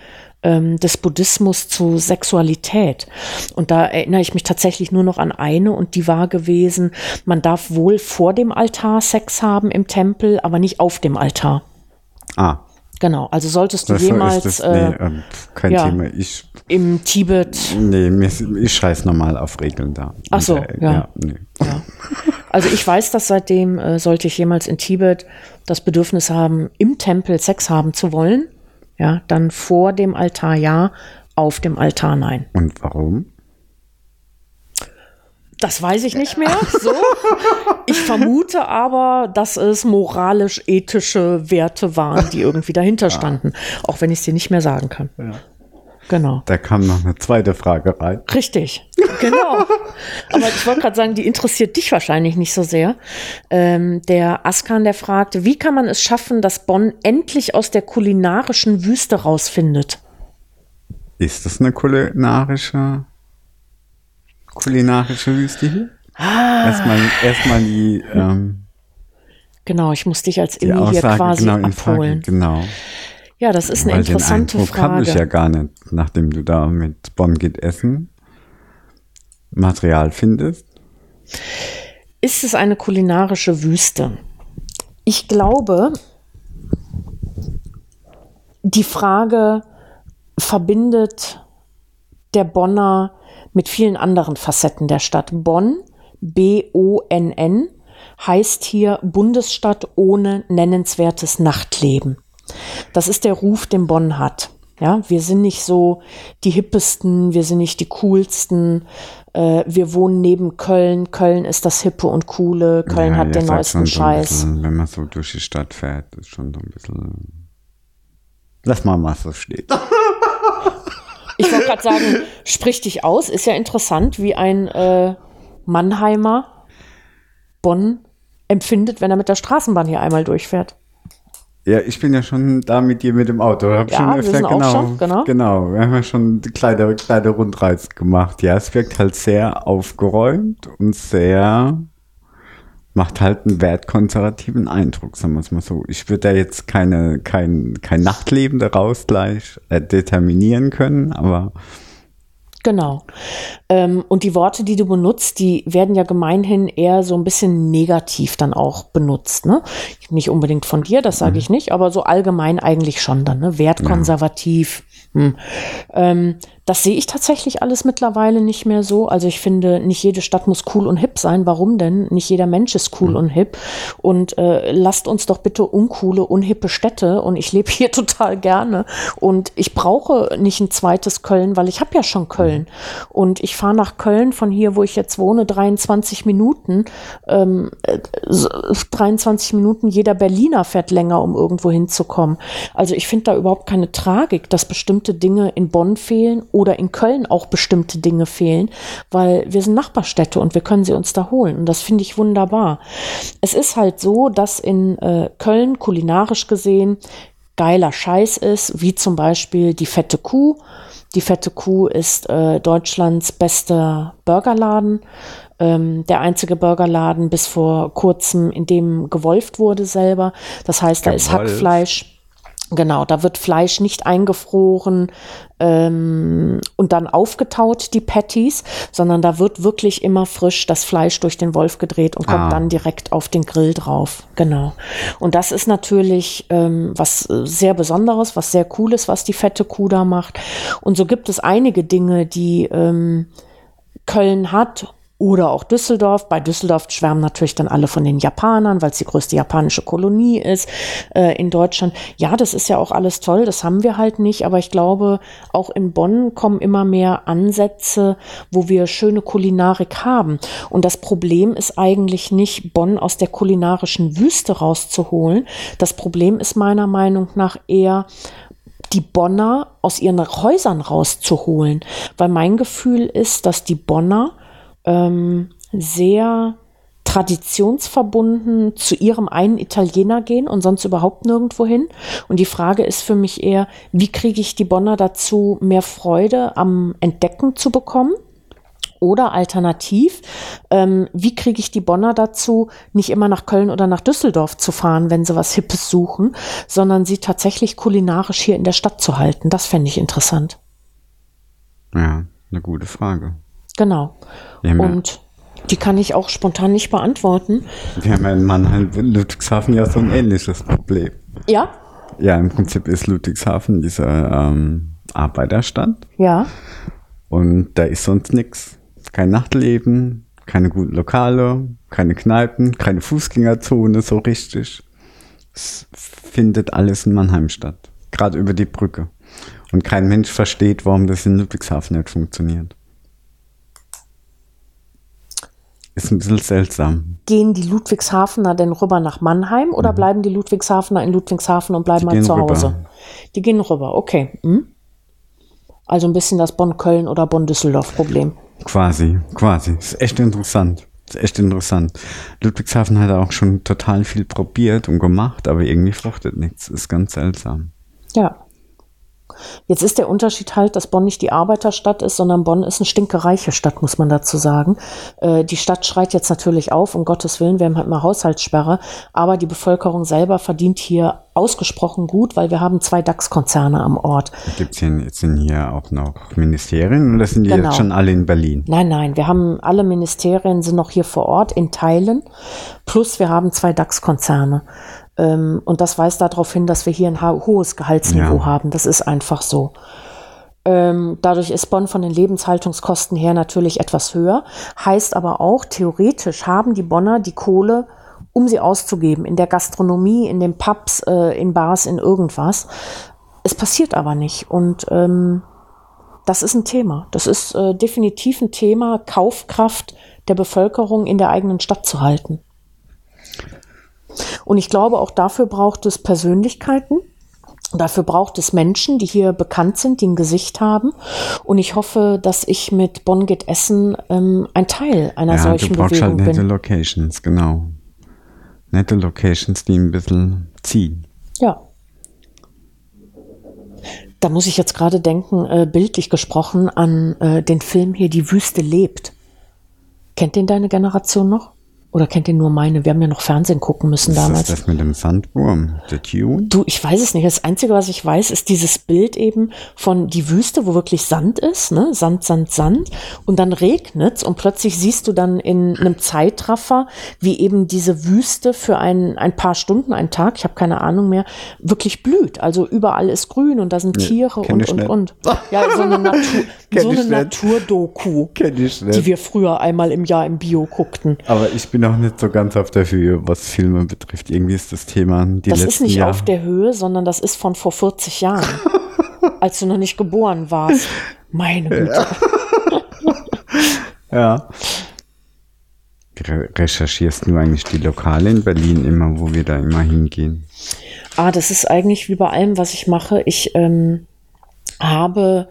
ähm, des Buddhismus zu Sexualität. Und da erinnere ich mich tatsächlich nur noch an eine und die war gewesen, man darf wohl vor dem Altar Sex haben im Tempel, aber nicht auf dem Altar. Ah. Genau, also solltest du das jemals. Das, äh, nee, ähm, kein ja, Thema. Ich, Im Tibet. Nee, ich scheiß normal auf Regeln da. Ach so, äh, ja. ja, nee. ja. Also ich weiß, dass seitdem, äh, sollte ich jemals in Tibet das Bedürfnis haben, im Tempel Sex haben zu wollen, ja, dann vor dem Altar ja, auf dem Altar nein. Und warum? Das weiß ich nicht mehr. So. Ich vermute aber, dass es moralisch-ethische Werte waren, die irgendwie dahinter standen. Auch wenn ich es dir nicht mehr sagen kann. Ja. Genau. Da kam noch eine zweite Frage rein. Richtig, genau. Aber ich wollte gerade sagen, die interessiert dich wahrscheinlich nicht so sehr. Ähm, der Askan, der fragt, wie kann man es schaffen, dass Bonn endlich aus der kulinarischen Wüste rausfindet? Ist das eine kulinarische, kulinarische Wüste hier? Ah. Erstmal, erstmal die. Ähm, genau, ich muss dich als Inni hier quasi genau, abholen. Frage, genau. Ja, das ist eine Weil interessante den Eindruck Frage. ich ja gar nicht, nachdem du da mit Bonn geht essen Material findest. Ist es eine kulinarische Wüste? Ich glaube, die Frage verbindet der Bonner mit vielen anderen Facetten der Stadt. Bonn, B-O-N-N, heißt hier Bundesstadt ohne nennenswertes Nachtleben. Das ist der Ruf, den Bonn hat. Ja, wir sind nicht so die hippesten, wir sind nicht die coolsten. Äh, wir wohnen neben Köln. Köln ist das hippe und coole. Köln ja, hat den neuesten Scheiß. Bisschen, wenn man so durch die Stadt fährt, ist schon so ein bisschen. Lass mal mal so stehen. Ich wollte gerade sagen, sprich dich aus. Ist ja interessant, wie ein äh, Mannheimer Bonn empfindet, wenn er mit der Straßenbahn hier einmal durchfährt. Ja, ich bin ja schon da mit dir mit dem Auto. Hab ja, schon öfter, genau, schon, genau. Genau, wir haben ja schon kleine, kleine Rundreise gemacht. Ja, es wirkt halt sehr aufgeräumt und sehr, macht halt einen wertkonservativen Eindruck, sagen wir es mal so. Ich würde da jetzt keine, kein, kein Nachtleben daraus gleich äh, determinieren können, aber Genau. Ähm, und die Worte, die du benutzt, die werden ja gemeinhin eher so ein bisschen negativ dann auch benutzt. Ne? Nicht unbedingt von dir, das sage ich nicht, aber so allgemein eigentlich schon dann. Ne? Wertkonservativ. Hm. Ähm, das sehe ich tatsächlich alles mittlerweile nicht mehr so. Also ich finde, nicht jede Stadt muss cool und hip sein. Warum denn? Nicht jeder Mensch ist cool mhm. und hip. Und äh, lasst uns doch bitte uncoole, unhippe Städte. Und ich lebe hier total gerne. Und ich brauche nicht ein zweites Köln, weil ich habe ja schon Köln. Mhm. Und ich fahre nach Köln von hier, wo ich jetzt wohne, 23 Minuten. Ähm, 23 Minuten. Jeder Berliner fährt länger, um irgendwo hinzukommen. Also ich finde da überhaupt keine Tragik, dass bestimmte Dinge in Bonn fehlen oder in Köln auch bestimmte Dinge fehlen, weil wir sind Nachbarstädte und wir können sie uns da holen. Und das finde ich wunderbar. Es ist halt so, dass in äh, Köln kulinarisch gesehen geiler Scheiß ist, wie zum Beispiel die fette Kuh. Die fette Kuh ist äh, Deutschlands bester Burgerladen. Ähm, der einzige Burgerladen bis vor kurzem, in dem gewolft wurde selber. Das heißt, da ist Hackfleisch Genau, da wird Fleisch nicht eingefroren ähm, und dann aufgetaut, die Patties, sondern da wird wirklich immer frisch das Fleisch durch den Wolf gedreht und kommt ah. dann direkt auf den Grill drauf. Genau. Und das ist natürlich ähm, was sehr Besonderes, was sehr Cooles, was die fette Kuh da macht. Und so gibt es einige Dinge, die ähm, Köln hat oder auch Düsseldorf. Bei Düsseldorf schwärmen natürlich dann alle von den Japanern, weil es die größte japanische Kolonie ist äh, in Deutschland. Ja, das ist ja auch alles toll, das haben wir halt nicht, aber ich glaube, auch in Bonn kommen immer mehr Ansätze, wo wir schöne Kulinarik haben. Und das Problem ist eigentlich nicht, Bonn aus der kulinarischen Wüste rauszuholen. Das Problem ist meiner Meinung nach eher, die Bonner aus ihren Häusern rauszuholen. Weil mein Gefühl ist, dass die Bonner ähm, sehr traditionsverbunden zu ihrem einen Italiener gehen und sonst überhaupt nirgendwo hin. Und die Frage ist für mich eher, wie kriege ich die Bonner dazu, mehr Freude am Entdecken zu bekommen? Oder alternativ, ähm, wie kriege ich die Bonner dazu, nicht immer nach Köln oder nach Düsseldorf zu fahren, wenn sie was Hippes suchen, sondern sie tatsächlich kulinarisch hier in der Stadt zu halten? Das fände ich interessant. Ja, eine gute Frage. Genau. Und die kann ich auch spontan nicht beantworten. Wir haben ja in Mannheim, Ludwigshafen ja so ein ähnliches Problem. Ja? Ja, im Prinzip ist Ludwigshafen dieser ähm, Arbeiterstadt. Ja. Und da ist sonst nichts. Kein Nachtleben, keine guten Lokale, keine Kneipen, keine Fußgängerzone so richtig. Es findet alles in Mannheim statt. Gerade über die Brücke. Und kein Mensch versteht, warum das in Ludwigshafen nicht funktioniert. Ist ein bisschen seltsam. Gehen die Ludwigshafener denn rüber nach Mannheim oder mhm. bleiben die Ludwigshafener in Ludwigshafen und bleiben die mal zu Hause? Rüber. Die gehen rüber, okay. Hm? Also ein bisschen das Bonn-Köln oder Bonn-Düsseldorf-Problem. Quasi, quasi. Ist echt interessant. Ist echt interessant. Ludwigshafen hat auch schon total viel probiert und gemacht, aber irgendwie fruchtet nichts. Ist ganz seltsam. Ja. Jetzt ist der Unterschied halt, dass Bonn nicht die Arbeiterstadt ist, sondern Bonn ist eine stinkereiche Stadt, muss man dazu sagen. Äh, die Stadt schreit jetzt natürlich auf, um Gottes Willen, wir haben halt mal Haushaltssperre, aber die Bevölkerung selber verdient hier ausgesprochen gut, weil wir haben zwei DAX-Konzerne am Ort. Gibt es hier, sind hier auch noch Ministerien oder sind die genau. jetzt schon alle in Berlin? Nein, nein, wir haben alle Ministerien sind noch hier vor Ort in Teilen, plus wir haben zwei DAX-Konzerne. Ähm, und das weist darauf hin, dass wir hier ein hohes Gehaltsniveau ja. haben. Das ist einfach so. Ähm, dadurch ist Bonn von den Lebenshaltungskosten her natürlich etwas höher. Heißt aber auch, theoretisch haben die Bonner die Kohle, um sie auszugeben. In der Gastronomie, in den Pubs, äh, in Bars, in irgendwas. Es passiert aber nicht. Und ähm, das ist ein Thema. Das ist äh, definitiv ein Thema, Kaufkraft der Bevölkerung in der eigenen Stadt zu halten. Und ich glaube, auch dafür braucht es Persönlichkeiten. Dafür braucht es Menschen, die hier bekannt sind, die ein Gesicht haben. Und ich hoffe, dass ich mit Bonn geht Essen ähm, ein Teil einer ja, solchen du brauchst Bewegung halt nette bin. Locations, genau. Nette Locations, die ein bisschen ziehen. Ja. Da muss ich jetzt gerade denken, äh, bildlich gesprochen, an äh, den Film hier Die Wüste lebt. Kennt den deine Generation noch? Oder kennt ihr nur meine? Wir haben ja noch Fernsehen gucken müssen Was damals. ist das mit dem Sandwurm? Der Tune? Du, ich weiß es nicht. Das Einzige, was ich weiß, ist dieses Bild eben von die Wüste, wo wirklich Sand ist, ne? Sand, Sand, Sand. Und dann regnet's und plötzlich siehst du dann in einem Zeitraffer, wie eben diese Wüste für ein, ein paar Stunden, einen Tag, ich habe keine Ahnung mehr, wirklich blüht. Also überall ist grün und da sind Tiere kenn und, und, nicht. und. Ja, so eine, Natur, so eine. Naturdoku, die wir früher einmal im Jahr im Bio guckten. Aber ich bin auch nicht so ganz auf der Höhe, was Filme betrifft. Irgendwie ist das Thema die Das ist nicht Jahre. auf der Höhe, sondern das ist von vor 40 Jahren, als du noch nicht geboren warst. Meine Güte. Ja. Re recherchierst du eigentlich die Lokale in Berlin immer, wo wir da immer hingehen? Ah, das ist eigentlich wie bei allem, was ich mache. Ich ähm, habe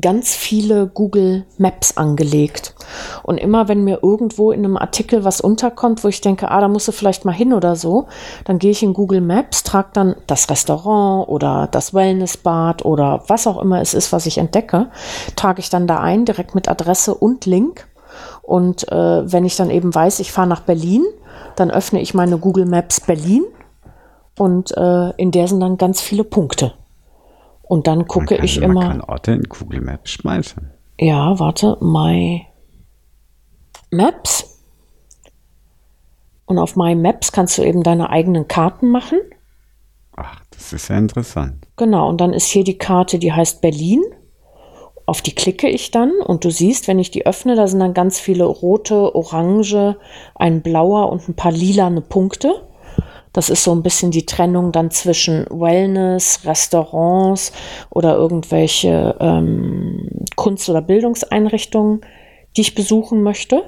ganz viele Google Maps angelegt. Und immer wenn mir irgendwo in einem Artikel was unterkommt, wo ich denke, ah, da musst du vielleicht mal hin oder so, dann gehe ich in Google Maps, trage dann das Restaurant oder das Wellnessbad oder was auch immer es ist, was ich entdecke, trage ich dann da ein, direkt mit Adresse und Link. Und äh, wenn ich dann eben weiß, ich fahre nach Berlin, dann öffne ich meine Google Maps Berlin und äh, in der sind dann ganz viele Punkte. Und dann gucke man kann, ich man immer. kann Orte in Google Maps schmeißen. Ja, warte, My Maps. Und auf My Maps kannst du eben deine eigenen Karten machen. Ach, das ist ja interessant. Genau, und dann ist hier die Karte, die heißt Berlin. Auf die klicke ich dann und du siehst, wenn ich die öffne, da sind dann ganz viele rote, orange, ein blauer und ein paar lilane Punkte. Das ist so ein bisschen die Trennung dann zwischen Wellness, Restaurants oder irgendwelche ähm, Kunst- oder Bildungseinrichtungen, die ich besuchen möchte.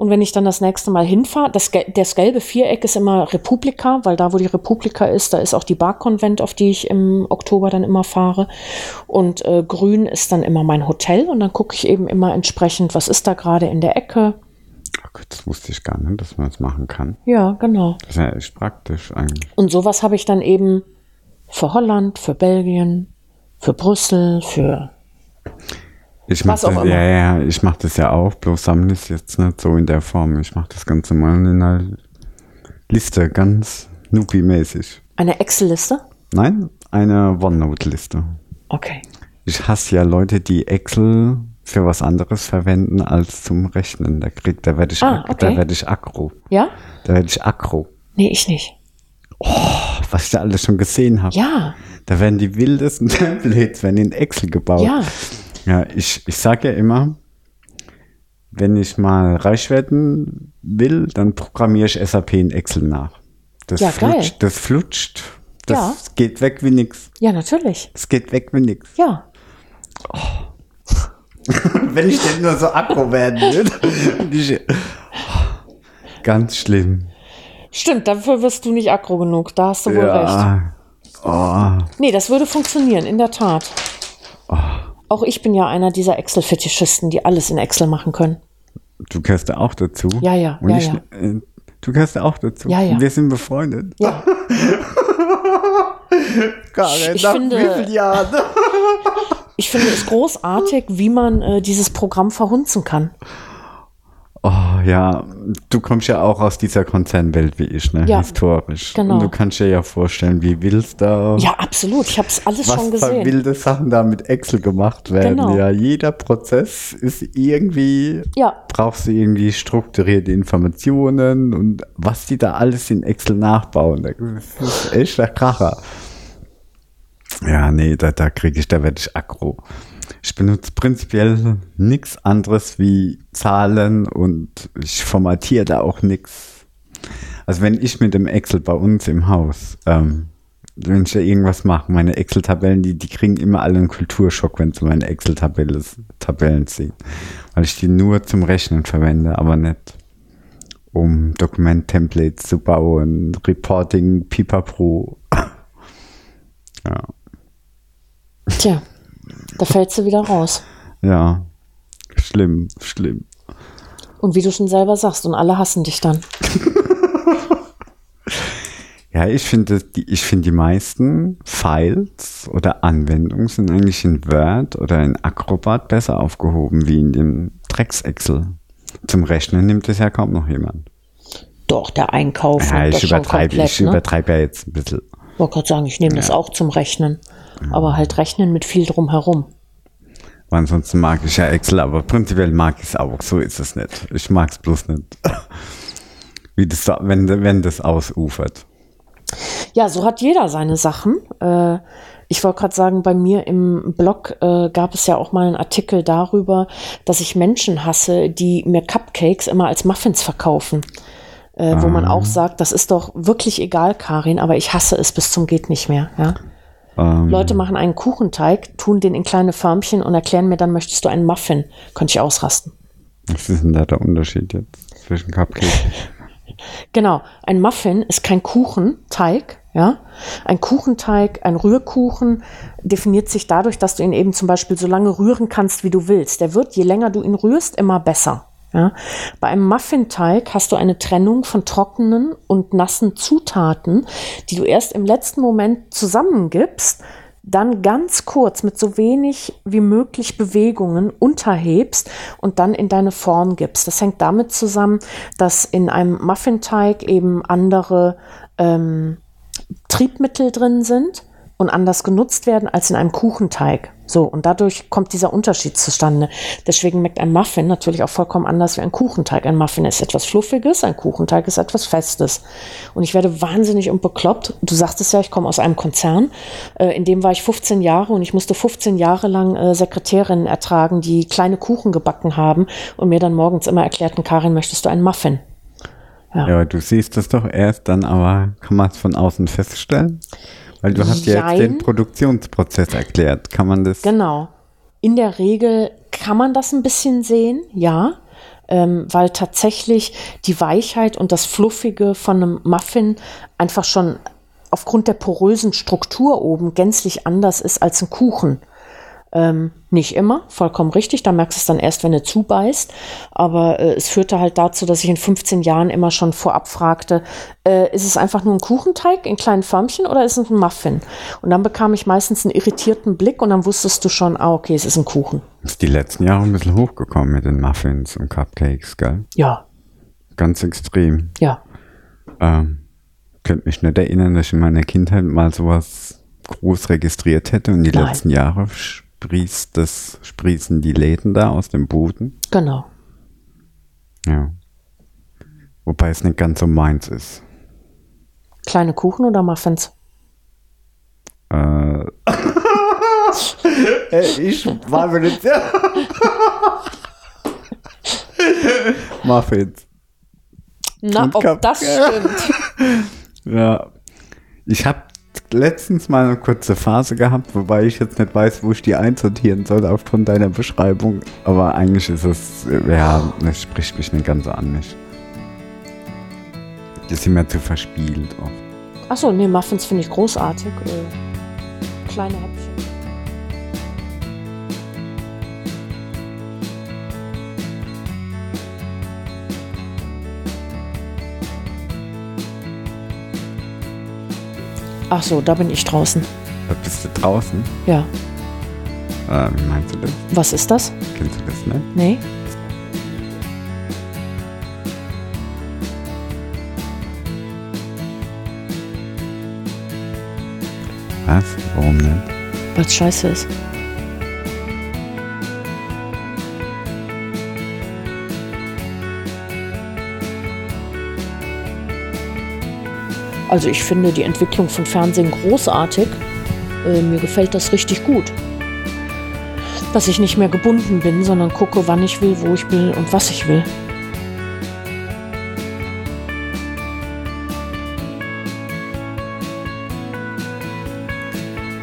Und wenn ich dann das nächste Mal hinfahre, das, das gelbe Viereck ist immer Republika, weil da, wo die Republika ist, da ist auch die Barkonvent, auf die ich im Oktober dann immer fahre. Und äh, grün ist dann immer mein Hotel und dann gucke ich eben immer entsprechend, was ist da gerade in der Ecke. Ach Gott, das wusste ich gar nicht, dass man das machen kann. Ja, genau. Das ist ja echt praktisch eigentlich. Und sowas habe ich dann eben für Holland, für Belgien, für Brüssel, für Ich mach Was auch das, immer. ja, ja, ich mache das ja auch, bloß sammle es jetzt nicht so in der Form. Ich mache das Ganze mal in einer Liste, ganz Nupi-mäßig. eine Excel-Liste. Nein, eine OneNote-Liste. Okay. Ich hasse ja Leute, die Excel für was anderes verwenden als zum Rechnen. Da krieg, da werde ich, Ah, okay. da werde ich aggro. Ja? Da werde ich aggro. Nee, ich nicht. Was ich da alles schon gesehen habe. Ja, Da werden die wildesten Templates werden in Excel gebaut. ja. Ja, ich, ich sage ja immer, wenn ich mal reich werden will, dann programmiere ich SAP in Excel nach. Das Ja, geil. flutscht, das flutscht. Das Ja. geht weg wie nix. Ja, natürlich. Das geht weg wie nix. Ja. wenn ich denn nur so aggro werden würde. Ich- Ganz schlimm. Stimmt, dafür wirst du nicht aggro genug. Da hast du wohl recht. Ja. Oh, Nee, das würde funktionieren, in der Tat. Auch ich bin ja einer dieser Excel-Fetischisten, die alles in Excel machen können. du gehörst da auch dazu. Ja, ja, Und ja, ich, ja. Äh, du gehörst da auch dazu. Ja, ja. Wir sind befreundet. Ja. Karin, Ich nach finde- wie vielen Jahren? Ich finde es großartig, wie man äh, dieses Programm verhunzen kann. Oh ja, du kommst ja auch aus dieser Konzernwelt wie ich, ne? Ja, Historisch. genau. Und du kannst dir ja vorstellen, wie wild da, Ja, absolut. Ich habe es alles was schon für gesehen. wilde Sachen da mit Excel gemacht werden. Genau. Ja, jeder Prozess ist irgendwie, Ja, brauchst du irgendwie strukturierte Informationen und was die da alles in Excel nachbauen. Das ist echt der Kracher. Ja, nee, da, da kriege ich, da werde ich aggro. Ich benutze prinzipiell nichts anderes wie Zahlen und ich formatiere da auch nichts. Also wenn ich mit dem Excel bei uns im Haus, ähm, wenn ich da irgendwas mache, meine Excel-Tabellen, die, die kriegen immer alle einen Kulturschock, wenn sie meine Excel-Tabellen Tabellen sehen. Weil ich die nur zum Rechnen verwende, aber nicht um Dokument-Templates zu bauen, Reporting, Pipapo. ja. Tja, da fällst du wieder raus. Ja, schlimm, schlimm. Und wie du schon selber sagst, und alle hassen dich dann. Ja, ich finde, die, ich finde die meisten Files oder Anwendungen sind eigentlich in Word oder in Acrobat besser aufgehoben wie in dem Drecks-Excel. Zum Rechnen nimmt es ja kaum noch jemand. Doch, der Einkauf. Ja, ich übertreibe, komplett, ich ne? übertreibe ja jetzt ein bisschen. wollte gerade sagen, ich nehme das auch zum Rechnen. Aber halt rechnen mit viel drumherum. Ansonsten mag ich ja Excel, aber prinzipiell mag ich es auch. So ist es nicht. Ich mag es bloß nicht. Wie das, da- wenn, wenn das ausufert. Ja, so hat jeder seine Sachen. Äh, ich wollte gerade sagen, bei mir im Blog äh, gab es ja auch mal einen Artikel darüber, dass ich Menschen hasse, die mir Cupcakes immer als Muffins verkaufen. Äh, Wo man auch sagt, das ist doch wirklich egal, Karin, aber ich hasse es bis zum geht nicht mehr. Ja? Ähm, Leute machen einen Kuchenteig, tun den in kleine Förmchen und erklären mir dann, möchtest du einen Muffin? Könnte ich ausrasten. Was ist denn da der Unterschied jetzt zwischen Cupcake? Genau, ein Muffin ist kein Kuchenteig, ja. Ein Kuchenteig, ein Rührkuchen definiert sich dadurch, dass du ihn eben zum Beispiel so lange rühren kannst, wie du willst. Der wird, je länger du ihn rührst, immer besser. Ja. Bei einem Muffinteig hast du eine Trennung von trockenen und nassen Zutaten, die du erst im letzten Moment zusammengibst, dann ganz kurz mit so wenig wie möglich Bewegungen unterhebst und dann in deine Form gibst. Das hängt damit zusammen, dass in einem Muffinteig eben andere ähm, Triebmittel drin sind und anders genutzt werden als in einem Kuchenteig. So, und dadurch kommt dieser Unterschied zustande. Deswegen schmeckt ein Muffin natürlich auch vollkommen anders wie ein Kuchenteig. Ein Muffin ist etwas Fluffiges, ein Kuchenteig ist etwas Festes. Und ich werde wahnsinnig und bekloppt. Du sagtest ja, ich komme aus einem Konzern. Äh, in dem war ich 15 Jahre und ich musste 15 Jahre lang äh, Sekretärinnen ertragen, die kleine Kuchen gebacken haben und mir dann morgens immer erklärten, Karin, möchtest du einen Muffin? Ja, aber du siehst das doch erst dann, aber kann man es von außen feststellen? Weil du hast ja jetzt den. Produktionsprozess erklärt. Kann man das? Genau. In der Regel kann man das ein bisschen sehen, ja, ähm, weil tatsächlich die Weichheit und das Fluffige von einem Muffin einfach schon aufgrund der porösen Struktur oben gänzlich anders ist als ein Kuchen. Ähm, nicht immer, vollkommen richtig. Da merkst du es dann erst, wenn du zubeißt. Aber äh, es führte halt dazu, dass ich in 15 Jahren immer schon vorab fragte, äh, ist es einfach nur ein Kuchenteig in kleinen Förmchen oder ist es ein Muffin? Und dann bekam ich meistens einen irritierten Blick und dann wusstest du schon, ah, okay, es ist ein Kuchen. Ist die letzten Jahre ein bisschen hochgekommen mit den Muffins und Cupcakes, gell? Ja, Ganz extrem. ja. Ähm, könnte mich nicht erinnern, dass ich in meiner Kindheit mal sowas groß registriert hätte und die Nein. letzten Jahre sprießt das, sprießen die Läden da aus dem Boden. Genau. Ja. Wobei es nicht ganz so meins ist. Kleine Kuchen oder Muffins? Äh. ich war mir nicht. Muffins. Na, Und ob das stimmt. Ja. Ich habe letztens mal eine kurze Phase gehabt, wobei ich jetzt nicht weiß, wo ich die einsortieren soll aufgrund deiner Beschreibung. Aber eigentlich ist es, ja, das spricht mich nicht ganz so an mich. Die sind mir zu verspielt. Oft. Achso, nee, Muffins finde ich großartig. Äh, kleine Häppchen. So, da bin ich draußen. Da bist du draußen. Ja. Äh, wie meinst du das? Was ist das? Kennst du das nicht? Nee? Was? Warum nicht? Weil es scheiße ist. Also ich finde die Entwicklung von Fernsehen großartig. Äh, mir gefällt das richtig gut. Dass ich nicht mehr gebunden bin, sondern gucke, wann ich will, wo ich will und was ich will.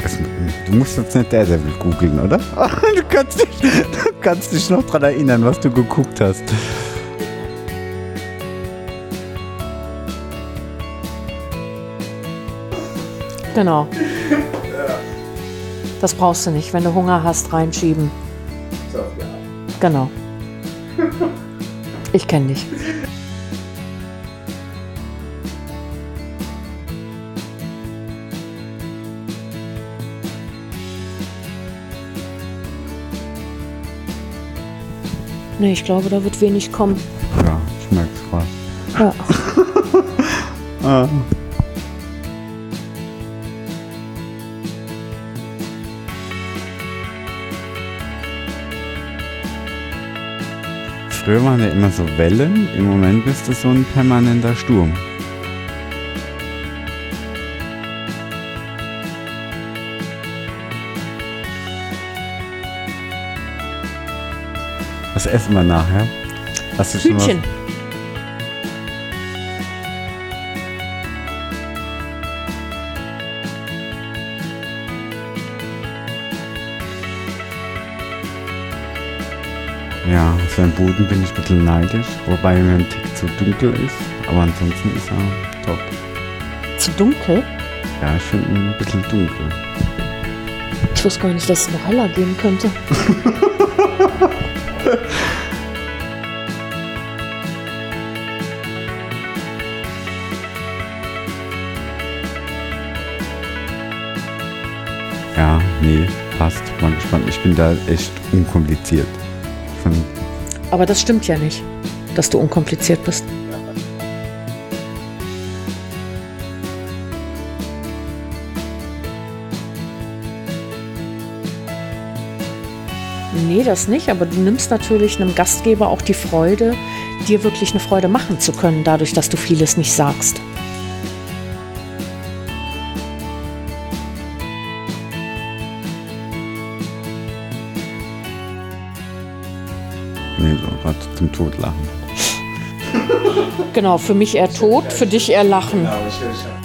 Es, du musst jetzt nicht Daredevil googeln, oder? Du kannst, dich, du kannst dich noch dran erinnern, was du geguckt hast. Genau. Das brauchst du nicht. Wenn du Hunger hast, reinschieben. Genau. Ich kenne dich. Nee, ich glaube, da wird wenig kommen. Ja, ich merk's gerade. Ja. Ah. Früher waren ja immer so Wellen, im Moment ist das so ein permanenter Sturm. Was essen wir nachher? Hast du schon was? Seinem Boden bin ich ein bisschen neidisch, wobei mir ein Tick zu dunkel ist. Aber ansonsten ist er top. Zu dunkel? Ja, ich finde ihn ein bisschen dunkel. Ich wusste gar nicht, dass es noch heller gehen könnte. Ja, nee, passt. Mal gespannt. Ich bin da echt unkompliziert. Aber das stimmt ja nicht, dass du unkompliziert bist. Nee, das nicht, aber du nimmst natürlich einem Gastgeber auch die Freude, dir wirklich eine Freude machen zu können, dadurch, dass du vieles nicht sagst. Totlachen. Genau, für mich eher tot, für dich eher lachen. Ja, ich, ich,